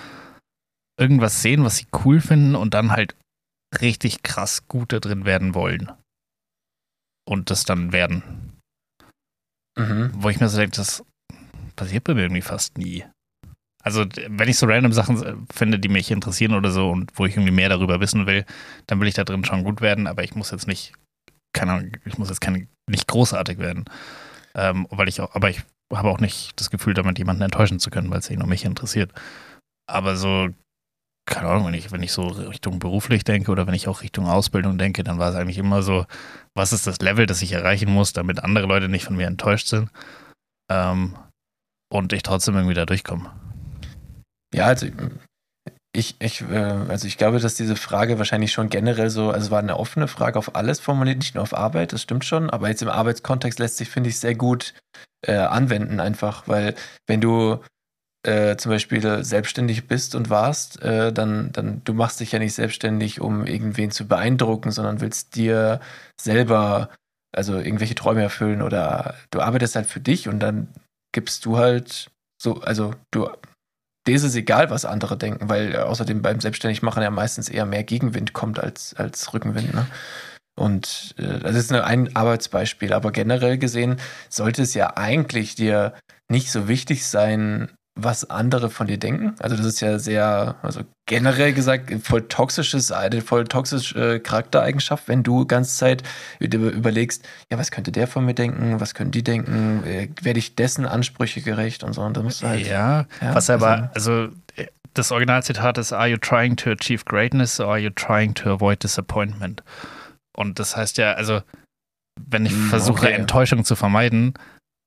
irgendwas sehen, was sie cool finden und dann halt richtig krass gut da drin werden wollen. Und das dann werden.
Mhm.
Wo ich mir so denke, das passiert bei mir irgendwie fast nie. Also, wenn ich so random Sachen äh, finde, die mich interessieren oder so und wo ich irgendwie mehr darüber wissen will, dann will ich da drin schon gut werden, aber ich muss jetzt nicht, keine Ahnung, ich muss jetzt keine, nicht großartig werden. Ähm, weil ich auch, aber ich habe auch nicht das Gefühl, damit jemanden enttäuschen zu können, weil es sich nur mich interessiert. Aber so, keine Ahnung, wenn ich, wenn ich so Richtung beruflich denke oder wenn ich auch Richtung Ausbildung denke, dann war es eigentlich immer so, was ist das Level, das ich erreichen muss, damit andere Leute nicht von mir enttäuscht sind. Ähm, und ich trotzdem irgendwie da durchkomme.
Ja, also ich, ich, äh, also ich glaube, dass diese Frage wahrscheinlich schon generell so, also es war eine offene Frage auf alles formuliert, nicht nur auf Arbeit, das stimmt schon, aber jetzt im Arbeitskontext lässt sich, finde ich, sehr gut äh, anwenden einfach, weil wenn du äh, zum Beispiel selbstständig bist und warst, äh, dann, dann du machst dich ja nicht selbstständig, um irgendwen zu beeindrucken, sondern willst dir selber also irgendwelche Träume erfüllen oder du arbeitest halt für dich und dann gibst du halt so, also du dir ist egal, was andere denken, weil äh, außerdem beim Selbstständigmachen ja meistens eher mehr Gegenwind kommt als, als Rückenwind. Ne? Und äh, das ist nur ein Arbeitsbeispiel, aber generell gesehen sollte es ja eigentlich dir nicht so wichtig sein, was andere von dir denken. Also das ist ja sehr, also generell gesagt, voll toxisches, eine voll toxische Charaktereigenschaft, wenn du ganz Zeit über- überlegst, ja, was könnte der von mir denken, was können die denken, äh, werde ich dessen Ansprüche gerecht und so. Und musst du halt.
ja,
Ja,
was aber, also äh, das Originalzitat ist, are you trying to achieve greatness or are you trying to avoid disappointment? Und das heißt ja, also wenn ich
Hm,
versuche,
okay.
Enttäuschung zu vermeiden,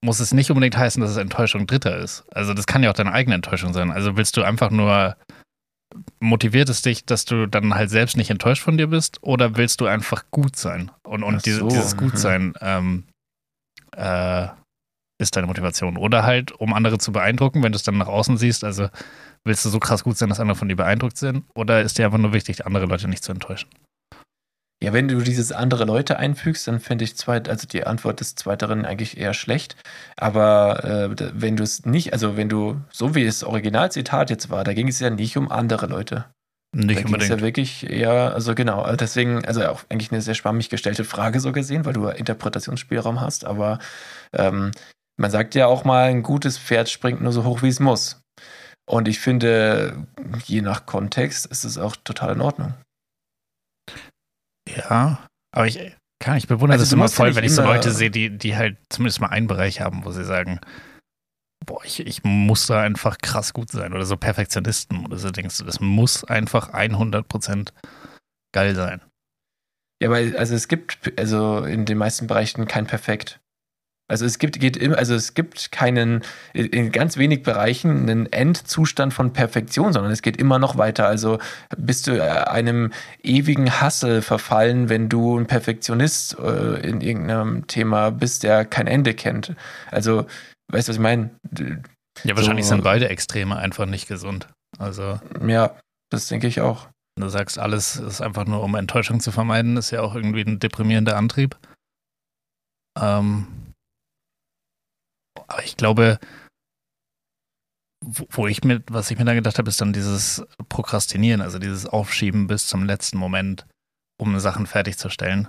muss es nicht unbedingt heißen, dass es Enttäuschung Dritter ist. Also das kann ja auch deine eigene Enttäuschung sein. Also willst du einfach nur, motiviert es dich, dass du dann halt selbst nicht enttäuscht von dir bist oder willst du einfach gut sein? Und, und
so,
dieses
mhm.
Gutsein ähm, äh, ist deine Motivation. Oder halt, um andere zu beeindrucken, wenn du es dann nach außen siehst, also willst du so krass gut sein, dass andere von dir beeindruckt sind? Oder ist dir einfach nur wichtig, andere Leute nicht zu enttäuschen?
Ja, wenn du dieses andere Leute einfügst, dann finde ich zweit, also die Antwort des Zweiteren eigentlich eher schlecht. Aber äh, wenn du es nicht, also wenn du, so wie das Originalzitat jetzt war, da ging es ja nicht um andere Leute.
Nicht
da ging es
unbedingt.
ja wirklich eher, also genau, also deswegen, also auch eigentlich eine sehr schwammig gestellte Frage so gesehen, weil du Interpretationsspielraum hast, aber ähm, man sagt ja auch mal, ein gutes Pferd springt nur so hoch, wie es muss. Und ich finde, je nach Kontext ist es auch total in Ordnung.
Ja, aber ich, kann, ich bewundere
Also
das immer voll, wenn ich so Leute sehe, die, die halt zumindest mal einen Bereich haben, wo sie sagen, boah, ich, ich muss da einfach krass gut sein. Oder so Perfektionisten oder so denkst du, das muss einfach 100% geil sein.
Ja, weil, also es gibt, also in den meisten Bereichen kein Perfekt. Also es gibt, geht immer, also es gibt keinen, in- ganz wenig Bereichen einen Endzustand von Perfektion, sondern es geht immer noch weiter. Also bist du äh, einem ewigen Hassel verfallen, wenn du ein Perfektionist äh, in irgendeinem Thema bist, der kein Ende kennt. Also, weißt du, was ich meine?
Ja, wahrscheinlich
So-
sind beide Extreme einfach nicht gesund. Also,
Ja, das denke ich auch.
wenn du sagst, alles ist einfach nur, um Enttäuschung zu vermeiden, ist ja auch irgendwie ein deprimierender Antrieb. Ähm, aber ich glaube, wo, ich mir, was ich mir dann gedacht habe, ist dann dieses Prokrastinieren, also dieses Aufschieben bis zum letzten Moment, um Sachen fertigzustellen.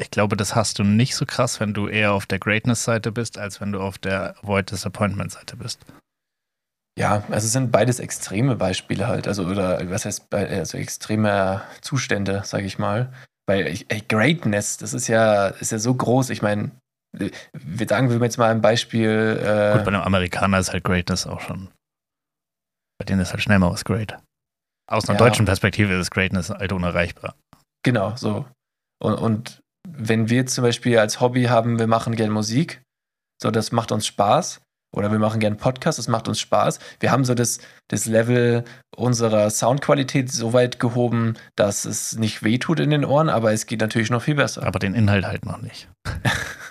ich glaube, das hast du nicht so krass, wenn du eher auf der Greatness-Seite bist, als wenn du auf der Avoid Disappointment-Seite bist.
Ja, also es sind beides extreme Beispiele halt, also oder was heißt, also extreme Zustände, sage ich mal. Weil ey, Greatness, das ist ja, ist ja so groß. Ich meine, wir sagen wir jetzt mal ein Beispiel. Äh,
Gut, bei einem Amerikaner ist halt Greatness auch schon. Bei denen ist halt schnell mal was great. Aus einer
Ja.
deutschen Perspektive ist Greatness halt unerreichbar.
Genau, so. Und, und wenn wir zum Beispiel als Hobby haben, wir machen gern Musik, so das macht uns Spaß. Oder wir machen gern Podcast, das macht uns Spaß. Wir haben so das, das Level unserer Soundqualität so weit gehoben, dass es nicht wehtut in den Ohren, aber es geht natürlich noch viel besser.
Aber den Inhalt halt noch nicht.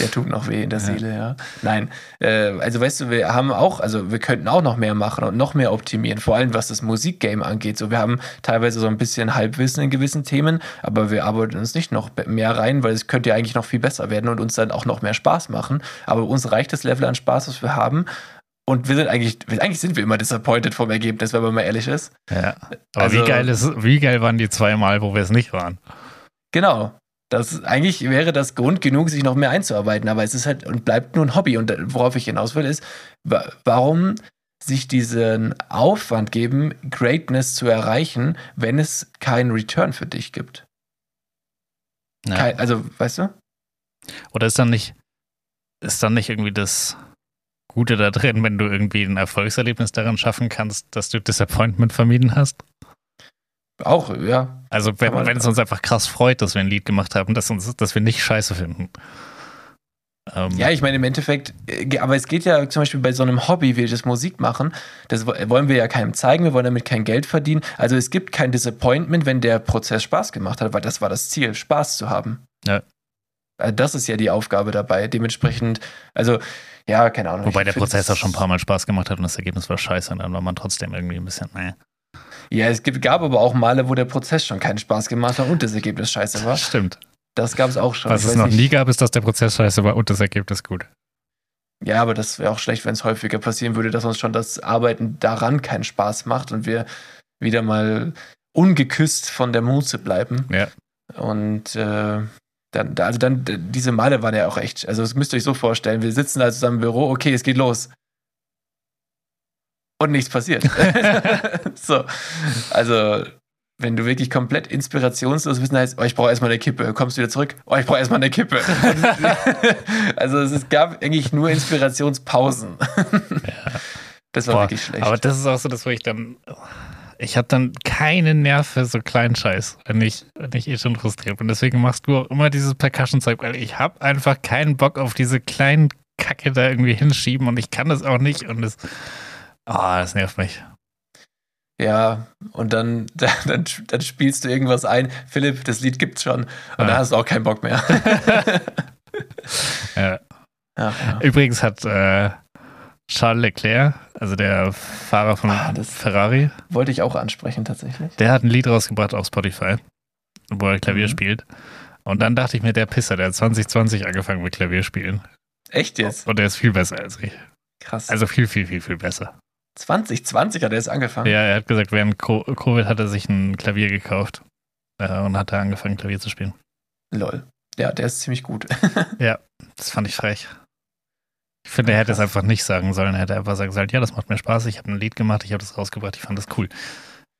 Der tut noch weh in der
Ja.
Seele, ja. Nein, äh, also weißt du, wir haben auch, also wir könnten auch noch mehr machen und noch mehr optimieren, vor allem was das Musikgame angeht. So, wir haben teilweise so ein bisschen Halbwissen in gewissen Themen, aber wir arbeiten uns nicht noch mehr rein, weil es könnte ja eigentlich noch viel besser werden und uns dann auch noch mehr Spaß machen. Aber uns reicht das Level an Spaß, was wir haben. Und wir sind eigentlich, eigentlich sind wir immer disappointed vom Ergebnis, wenn man mal ehrlich ist.
Ja. Aber
Also-
wie geil ist, wie geil waren die zwei Mal, wo wir es nicht waren?
Genau. Das eigentlich wäre das Grund genug, sich noch mehr einzuarbeiten, aber es ist halt und bleibt nur ein Hobby. Und worauf ich hinaus will, ist, wa- warum sich diesen Aufwand geben, Greatness zu erreichen, wenn es keinen Return für dich gibt.
Ja.
Kein, also, weißt du?
Oder ist dann nicht, ist dann nicht irgendwie das Gute da drin, wenn du irgendwie ein Erfolgserlebnis daran schaffen kannst, dass du Disappointment vermieden hast?
Auch, ja.
Also wenn,
man-
wenn es uns einfach krass freut, dass wir ein Lied gemacht haben, dass, uns, dass wir nicht scheiße finden. Ähm,
Ja, ich meine, im Endeffekt, äh, aber es geht ja zum Beispiel bei so einem Hobby wie das Musik machen, das wo- wollen wir ja keinem zeigen, wir wollen damit kein Geld verdienen. Also es gibt kein Disappointment, wenn der Prozess Spaß gemacht hat, weil das war das Ziel, Spaß zu haben.
Ja.
Also Das ist ja die Aufgabe dabei. Dementsprechend, also, ja, keine Ahnung.
Wobei der Prozess auch schon ein paar Mal Spaß gemacht hat und das Ergebnis war scheiße und dann war man trotzdem irgendwie ein bisschen, äh.
Ja, es gibt, gab aber auch Male, wo der Prozess schon keinen Spaß gemacht hat und das Ergebnis scheiße war.
Stimmt.
Das gab es auch schon.
Was es noch
nicht-
nie gab, ist, dass der Prozess scheiße war und das Ergebnis gut.
Ja, aber das wäre auch schlecht, wenn es häufiger passieren würde, dass uns schon das Arbeiten daran keinen Spaß macht und wir wieder mal ungeküsst von der Muße bleiben.
Ja.
Und äh, dann, da- also dann, diese Male waren ja auch echt, also das müsst ihr euch so vorstellen, wir sitzen da zusammen im Büro, okay, es geht los. Und nichts passiert. so, also wenn du wirklich komplett inspirationslos bist, dann heißt, oh, ich brauche erstmal eine Kippe, kommst du wieder zurück, oh, ich brauche erstmal eine Kippe. also es, es gab eigentlich nur Inspirationspausen. Das war
Boah,
wirklich schlecht.
Aber das ist auch so das, wo ich dann. Ich habe dann keine Nerv für so kleinen Scheiß, wenn ich, wenn ich eh schon frustriert bin. Deswegen machst du auch immer dieses Percussion-Zeug, weil ich habe einfach keinen Bock auf diese kleinen Kacke da irgendwie hinschieben und ich kann das auch nicht und das. Ah, das nervt mich.
Ja, und dann, dann, dann spielst du irgendwas ein. Philipp, das Lied gibt's schon. Und
Ah.
dann hast du auch keinen Bock mehr.
Ja.
ja, ja.
Übrigens hat äh, Charles Leclerc, also der Fahrer von
Ah,
Ferrari,
Wollte ich auch ansprechen, tatsächlich.
der hat ein Lied rausgebracht auf Spotify, wo er Klavier
Mhm.
spielt. Und dann dachte ich mir, der Pisser, der hat 2020 angefangen mit Klavierspielen.
Echt jetzt?
Und der ist viel besser als ich.
Krass.
Also viel, viel, viel, viel besser.
2020 hat er es angefangen.
Ja, er hat gesagt, während Co- Covid hat er sich ein Klavier gekauft äh, und hat da angefangen, Klavier zu spielen.
Lol. Ja, der ist ziemlich gut.
Das fand ich frech. Ich finde, er hätte es einfach nicht sagen sollen. Er hätte einfach sagen sollen, ja, das macht mir Spaß, ich habe ein Lied gemacht, ich habe das rausgebracht, ich fand das cool.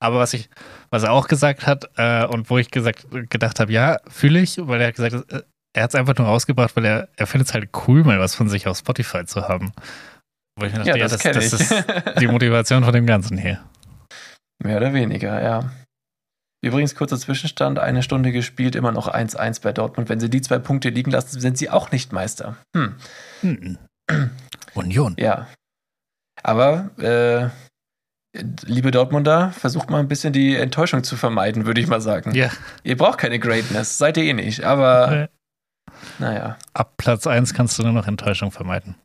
Aber was ich, was er auch gesagt hat äh, und wo ich gesagt, gedacht habe, ja, fühle ich, weil er hat gesagt, äh, er hat es einfach nur rausgebracht, weil er, er findet es halt cool, mal was von sich auf Spotify zu haben. Wo ich mir dachte,
ja,
ja,
das,
das,
kenne
das
ich.
ist die Motivation von dem Ganzen hier.
Mehr oder weniger, ja. Übrigens, kurzer Zwischenstand, eine Stunde gespielt, immer noch 1-1 bei Dortmund. Wenn sie die zwei Punkte liegen lassen, sind sie auch nicht Meister. Hm.
Union.
ja. Aber, äh, liebe Dortmunder, versucht mal ein bisschen die Enttäuschung zu vermeiden, würde ich mal sagen.
Ja,
Ihr braucht keine Greatness, seid ihr eh nicht. Aber,
äh,
naja.
ab Platz 1 kannst du nur noch Enttäuschung vermeiden.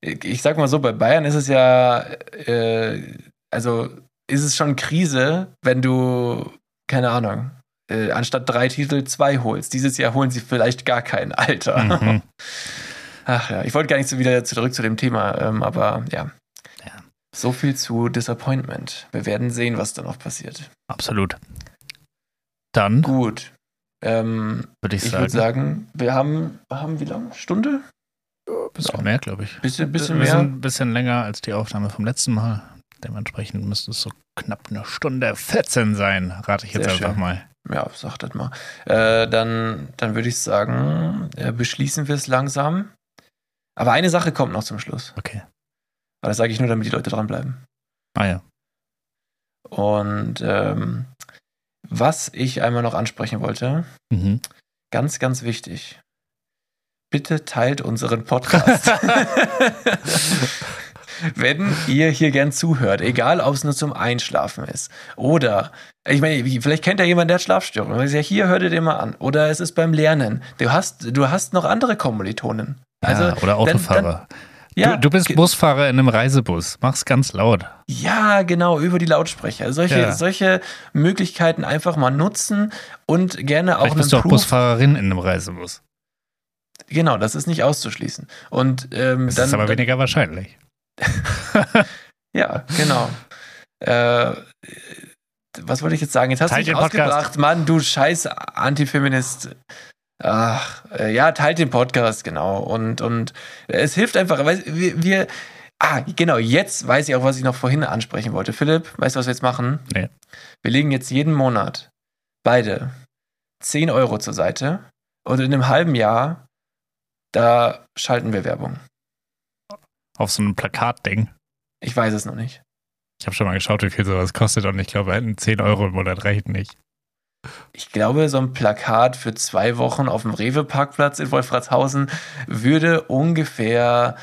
Ich sag mal so, bei Bayern ist es ja, äh, also ist es schon Krise, wenn du, keine Ahnung, äh, anstatt drei Titel zwei holst. Dieses Jahr holen sie vielleicht gar keinen, Alter.
Mhm.
Ach ja, ich wollte gar nicht so wieder zurück zu dem Thema, ähm, aber ja.
Ja.
So viel zu Disappointment. Wir werden sehen, was da noch passiert.
Absolut. Dann
Gut. ähm,
Würde ich
ich
sagen.
würde sagen, wir haben, haben wie lange? Stunde?
Bisschen mehr, glaube ich.
Bisschen, bisschen mehr.
ein bisschen länger als die Aufnahme vom letzten Mal. Dementsprechend müsste es so knapp eine Stunde 14 sein, rate ich jetzt
Sehr
einfach
schön.
mal.
Ja, sag das mal. Äh, dann dann würde ich sagen, äh, beschließen wir es langsam. Aber eine Sache kommt noch zum Schluss.
Okay.
Aber das sage ich nur, damit die Leute dranbleiben.
Ah ja.
Und ähm, was ich einmal noch ansprechen wollte,
Mhm.
ganz, ganz wichtig. Bitte teilt unseren Podcast. Wenn ihr hier gern zuhört, egal ob es nur zum Einschlafen ist oder, ich meine, vielleicht kennt ja jemand, der hat Schlafstörungen. Dann ja hier, hört ihr den mal an. Oder es ist beim Lernen. Du hast, du hast noch andere Kommilitonen. Also,
ja, oder Autofahrer.
ja,
du, du bist Busfahrer in einem Reisebus. Mach's ganz laut.
Ja, genau, über die Lautsprecher. Solche,
Ja.
solche Möglichkeiten einfach mal nutzen und gerne auch
Vielleicht bist du auch
Proof
Busfahrerin in einem Reisebus.
Genau, das ist nicht auszuschließen. Und ähm,
Das
dann,
ist aber weniger wahrscheinlich.
ja, genau. Äh, was wollte ich jetzt sagen? Jetzt hast du
Teilt Podcast.
ausgebracht, Mann, du scheiß Antifeminist. Ach, äh, ja, teilt den Podcast, genau. Und, und es hilft einfach, weil wir, wir, ah, genau, jetzt weiß ich auch, was ich noch vorhin ansprechen wollte. Philipp, weißt du, was wir jetzt machen?
Nee.
Wir legen jetzt jeden Monat beide 10 Euro zur Seite und in einem halben Jahr, da schalten wir Werbung.
Auf so einem Plakatding.
Ich weiß es noch nicht.
Ich habe schon mal geschaut, wie viel sowas kostet und ich glaube, 10 Euro im Monat reicht nicht.
Ich glaube, so ein Plakat für zwei Wochen auf dem Rewe-Parkplatz in Wolfratshausen würde ungefähr,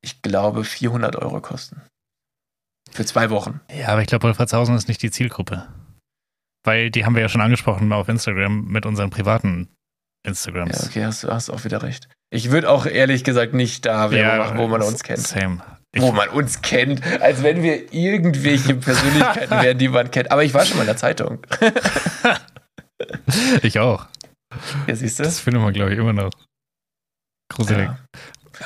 ich glaube, 400 Euro kosten. Für zwei Wochen.
Ja, aber ich glaube, Wolfratshausen ist nicht die Zielgruppe. Weil die haben wir ja schon angesprochen auf Instagram mit unseren privaten
Ja,
Instagrams.
okay, hast, du- hast auch wieder recht. Ich würde auch ehrlich gesagt nicht da Werbung machen, wo man uns kennt.
Same. Ich,
Wo man uns kennt, als wenn wir irgendwelche Persönlichkeiten wären, die man kennt. Aber ich war schon mal in der Zeitung.
ich auch.
Ja, siehst du?
Das findet man, glaube ich, immer noch. Gruselig.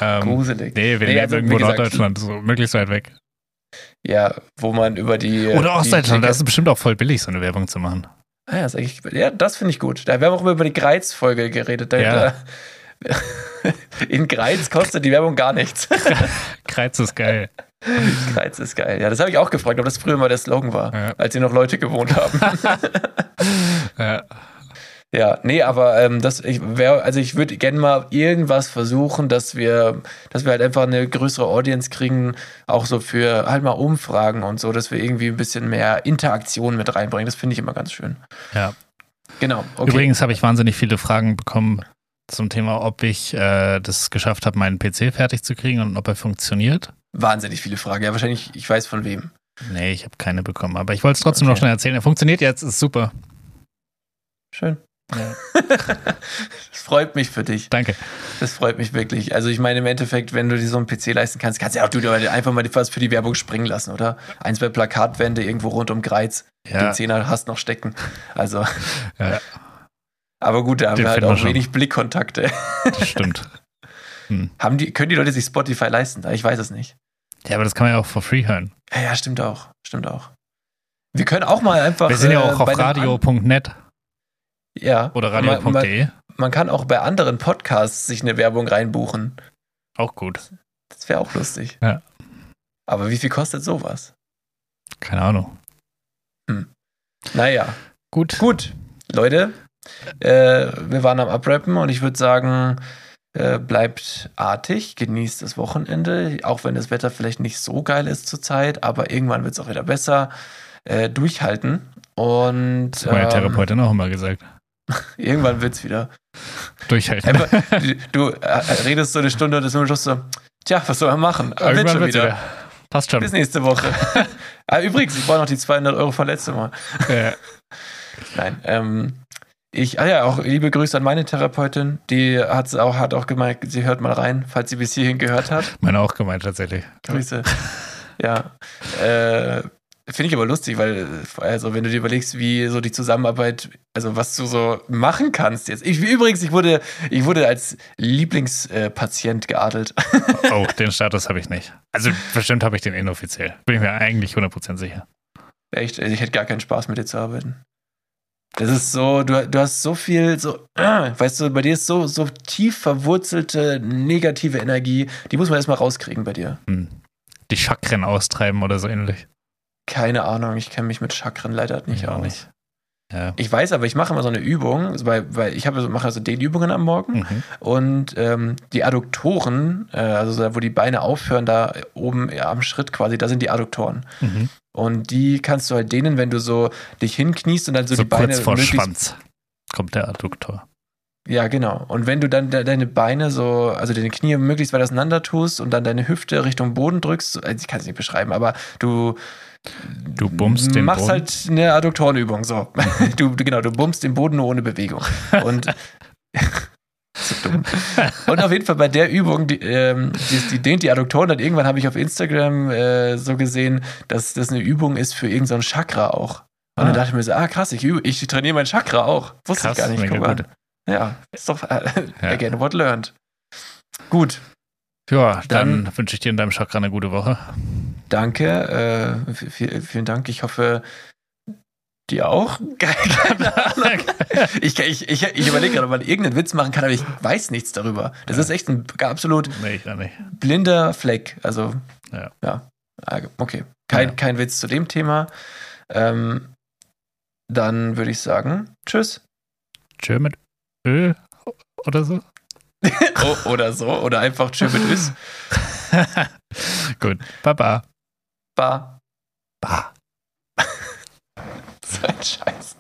Ja,
ähm,
gruselig.
Nee, wir
Nee, also,
irgendwo
gesagt-
Norddeutschland, so möglichst weit weg.
Ja, wo man über die.
Oder Ostdeutschland, da ist es bestimmt auch voll billig, so eine Werbung zu machen.
Ah, ja, das, ist eigentlich, ja, das finde ich gut. Da, wir haben auch immer über die Greiz-Folge geredet. Da,
Ja.
da, in Greiz kostet die Werbung gar nichts.
Kreiz ist geil.
Greiz ist geil. Ja, das habe ich auch gefragt, ob das früher mal der Slogan war,
Ja.
als hier noch Leute gewohnt haben.
Ja.
Ja, nee, aber ähm, das, ich wär, also ich würde gerne mal irgendwas versuchen, dass wir, dass wir halt einfach eine größere Audience kriegen, auch so für halt mal Umfragen und so, dass wir irgendwie ein bisschen mehr Interaktion mit reinbringen. Das finde ich immer ganz schön.
Ja.
Genau. Okay.
Übrigens habe ich wahnsinnig viele Fragen bekommen zum Thema, ob ich äh, das geschafft habe, meinen PC fertig zu kriegen und ob er funktioniert.
Wahnsinnig viele Fragen. Ja, wahrscheinlich, ich weiß von wem.
Nee, ich habe keine bekommen, aber ich wollte es trotzdem noch
Okay.
schnell erzählen. Er funktioniert jetzt, ist super.
Schön.
Ja.
Das freut mich für dich.
Danke.
Das freut mich wirklich. Also ich meine, im Endeffekt, wenn du dir so einen PC leisten kannst, kannst du ja auch du einfach mal was für die Werbung springen lassen, oder? Ein, zwei Plakatwände irgendwo rund um Greiz.
Ja,
Den Zehner hast noch stecken. Also,
ja
aber gut, da haben
Den
wir halt auch
schon.
wenig Blickkontakte.
das stimmt.
haben die, können die Leute sich Spotify leisten? Ich weiß es nicht.
Ja, aber das kann man ja auch for free hören.
Ja, ja, stimmt auch. Stimmt auch. Wir können auch mal einfach.
Wir sind ja
äh,
auch auf
bei einem
radio.net
ja,
oder
man, man,
radio.de.
man kann auch bei anderen Podcasts sich eine Werbung reinbuchen.
Auch gut.
Das wäre auch lustig.
Ja.
Aber wie viel kostet sowas?
Keine Ahnung.
Naja,
Gut.
gut. Leute, äh, wir waren am Abrappen und ich würde sagen, äh, bleibt artig, genießt das Wochenende, auch wenn das Wetter vielleicht nicht so geil ist zurzeit, aber irgendwann wird es auch wieder besser. Äh, durchhalten und
Das hat meine
ähm,
Therapeutin auch immer gesagt.
irgendwann wird es wieder.
Durchhalten.
Einfach, du äh, redest so eine Stunde und ist immer schon so, tja, was soll man machen? Ah, wird
Irgendwann
schon wieder.
wieder. Passt schon.
Bis nächste Woche. ah, übrigens, ich brauche noch die 200 Euro von letztem Mal.
Ja.
Nein, ähm, ich, ah ja, auch liebe Grüße an meine Therapeutin. Die hat auch, hat auch gemeint, sie hört mal rein, falls sie bis hierhin gehört hat.
Meine auch gemeint tatsächlich.
Grüße. Ja. Äh, Finde ich aber lustig, weil, also, wenn du dir überlegst, wie so die Zusammenarbeit, also was du so machen kannst jetzt. Ich, übrigens, ich wurde, ich wurde als Lieblingspatient geadelt.
Oh, den Status habe ich nicht. Also bestimmt habe ich den inoffiziell. Bin ich mir eigentlich 100% sicher.
Echt, also ich hätte gar keinen Spaß mit dir zu arbeiten. Das ist so, du, du hast so viel, so, äh, weißt du, bei dir ist so, so tief verwurzelte negative Energie, die muss man erstmal rauskriegen bei dir.
Hm. Die Chakren austreiben oder so ähnlich.
Keine Ahnung, ich kenne mich mit Chakren leider nicht
Ich auch
aus.
nicht. Ja.
Ich weiß aber, ich mache immer so eine Übung, weil, weil ich habe, mache also Dehnübungen am Morgen
Mhm.
und ähm, die Adduktoren, äh, also da, wo die Beine aufhören, da oben ja, am Schritt quasi, da sind die Adduktoren.
Mhm.
Und die kannst du halt dehnen, wenn du so dich hinkniest und dann so,
So,
die Beine
kurz vor Schwanz kommt der Adduktor.
Ja, genau. Und wenn du dann de deine Beine so, also deine Knie möglichst weit auseinander tust und dann deine Hüfte Richtung Boden drückst, so- also ich kann es nicht beschreiben, aber du
Du bummst den
machst
Boden.
halt eine Adduktorenübung, so. du, genau, du bummst den Boden nur ohne Bewegung. Und so dumm. Und auf jeden Fall bei der Übung, die, ähm, die, die dehnt die Adduktoren, dann irgendwann habe ich auf Instagram äh, so gesehen, dass das eine Übung ist für irgendein so Chakra auch. Und
Ah.
dann dachte ich mir so, ah krass, ich, übe, ich trainiere mein Chakra auch. Wusste
Krass,
ich gar nicht. Guck mal.
gut.
Ja, ist doch äh,
Ja.
again what learned. Gut,
Ja, dann,
Dann-
wünsche ich dir in deinem Chakra eine gute Woche.
danke. Äh, viel, vielen Dank. Ich hoffe, dir auch. Keine Ahnung. Ich, ich, ich, ich überlege gerade, ob man irgendeinen Witz machen kann, aber ich weiß nichts darüber. Das ist echt ein absolut
nee,
blinder Fleck. Also,
Ja.
ja. Ah, Okay. Kein,
Ja.
kein Witz zu dem Thema. Ähm, dann würde ich sagen, tschüss.
Tschö mit Ö oder so.
Oh, oder so. Oder einfach tschüss mit Üs.
Gut. Baba.
Ba.
Ba.
So ein Scheiß.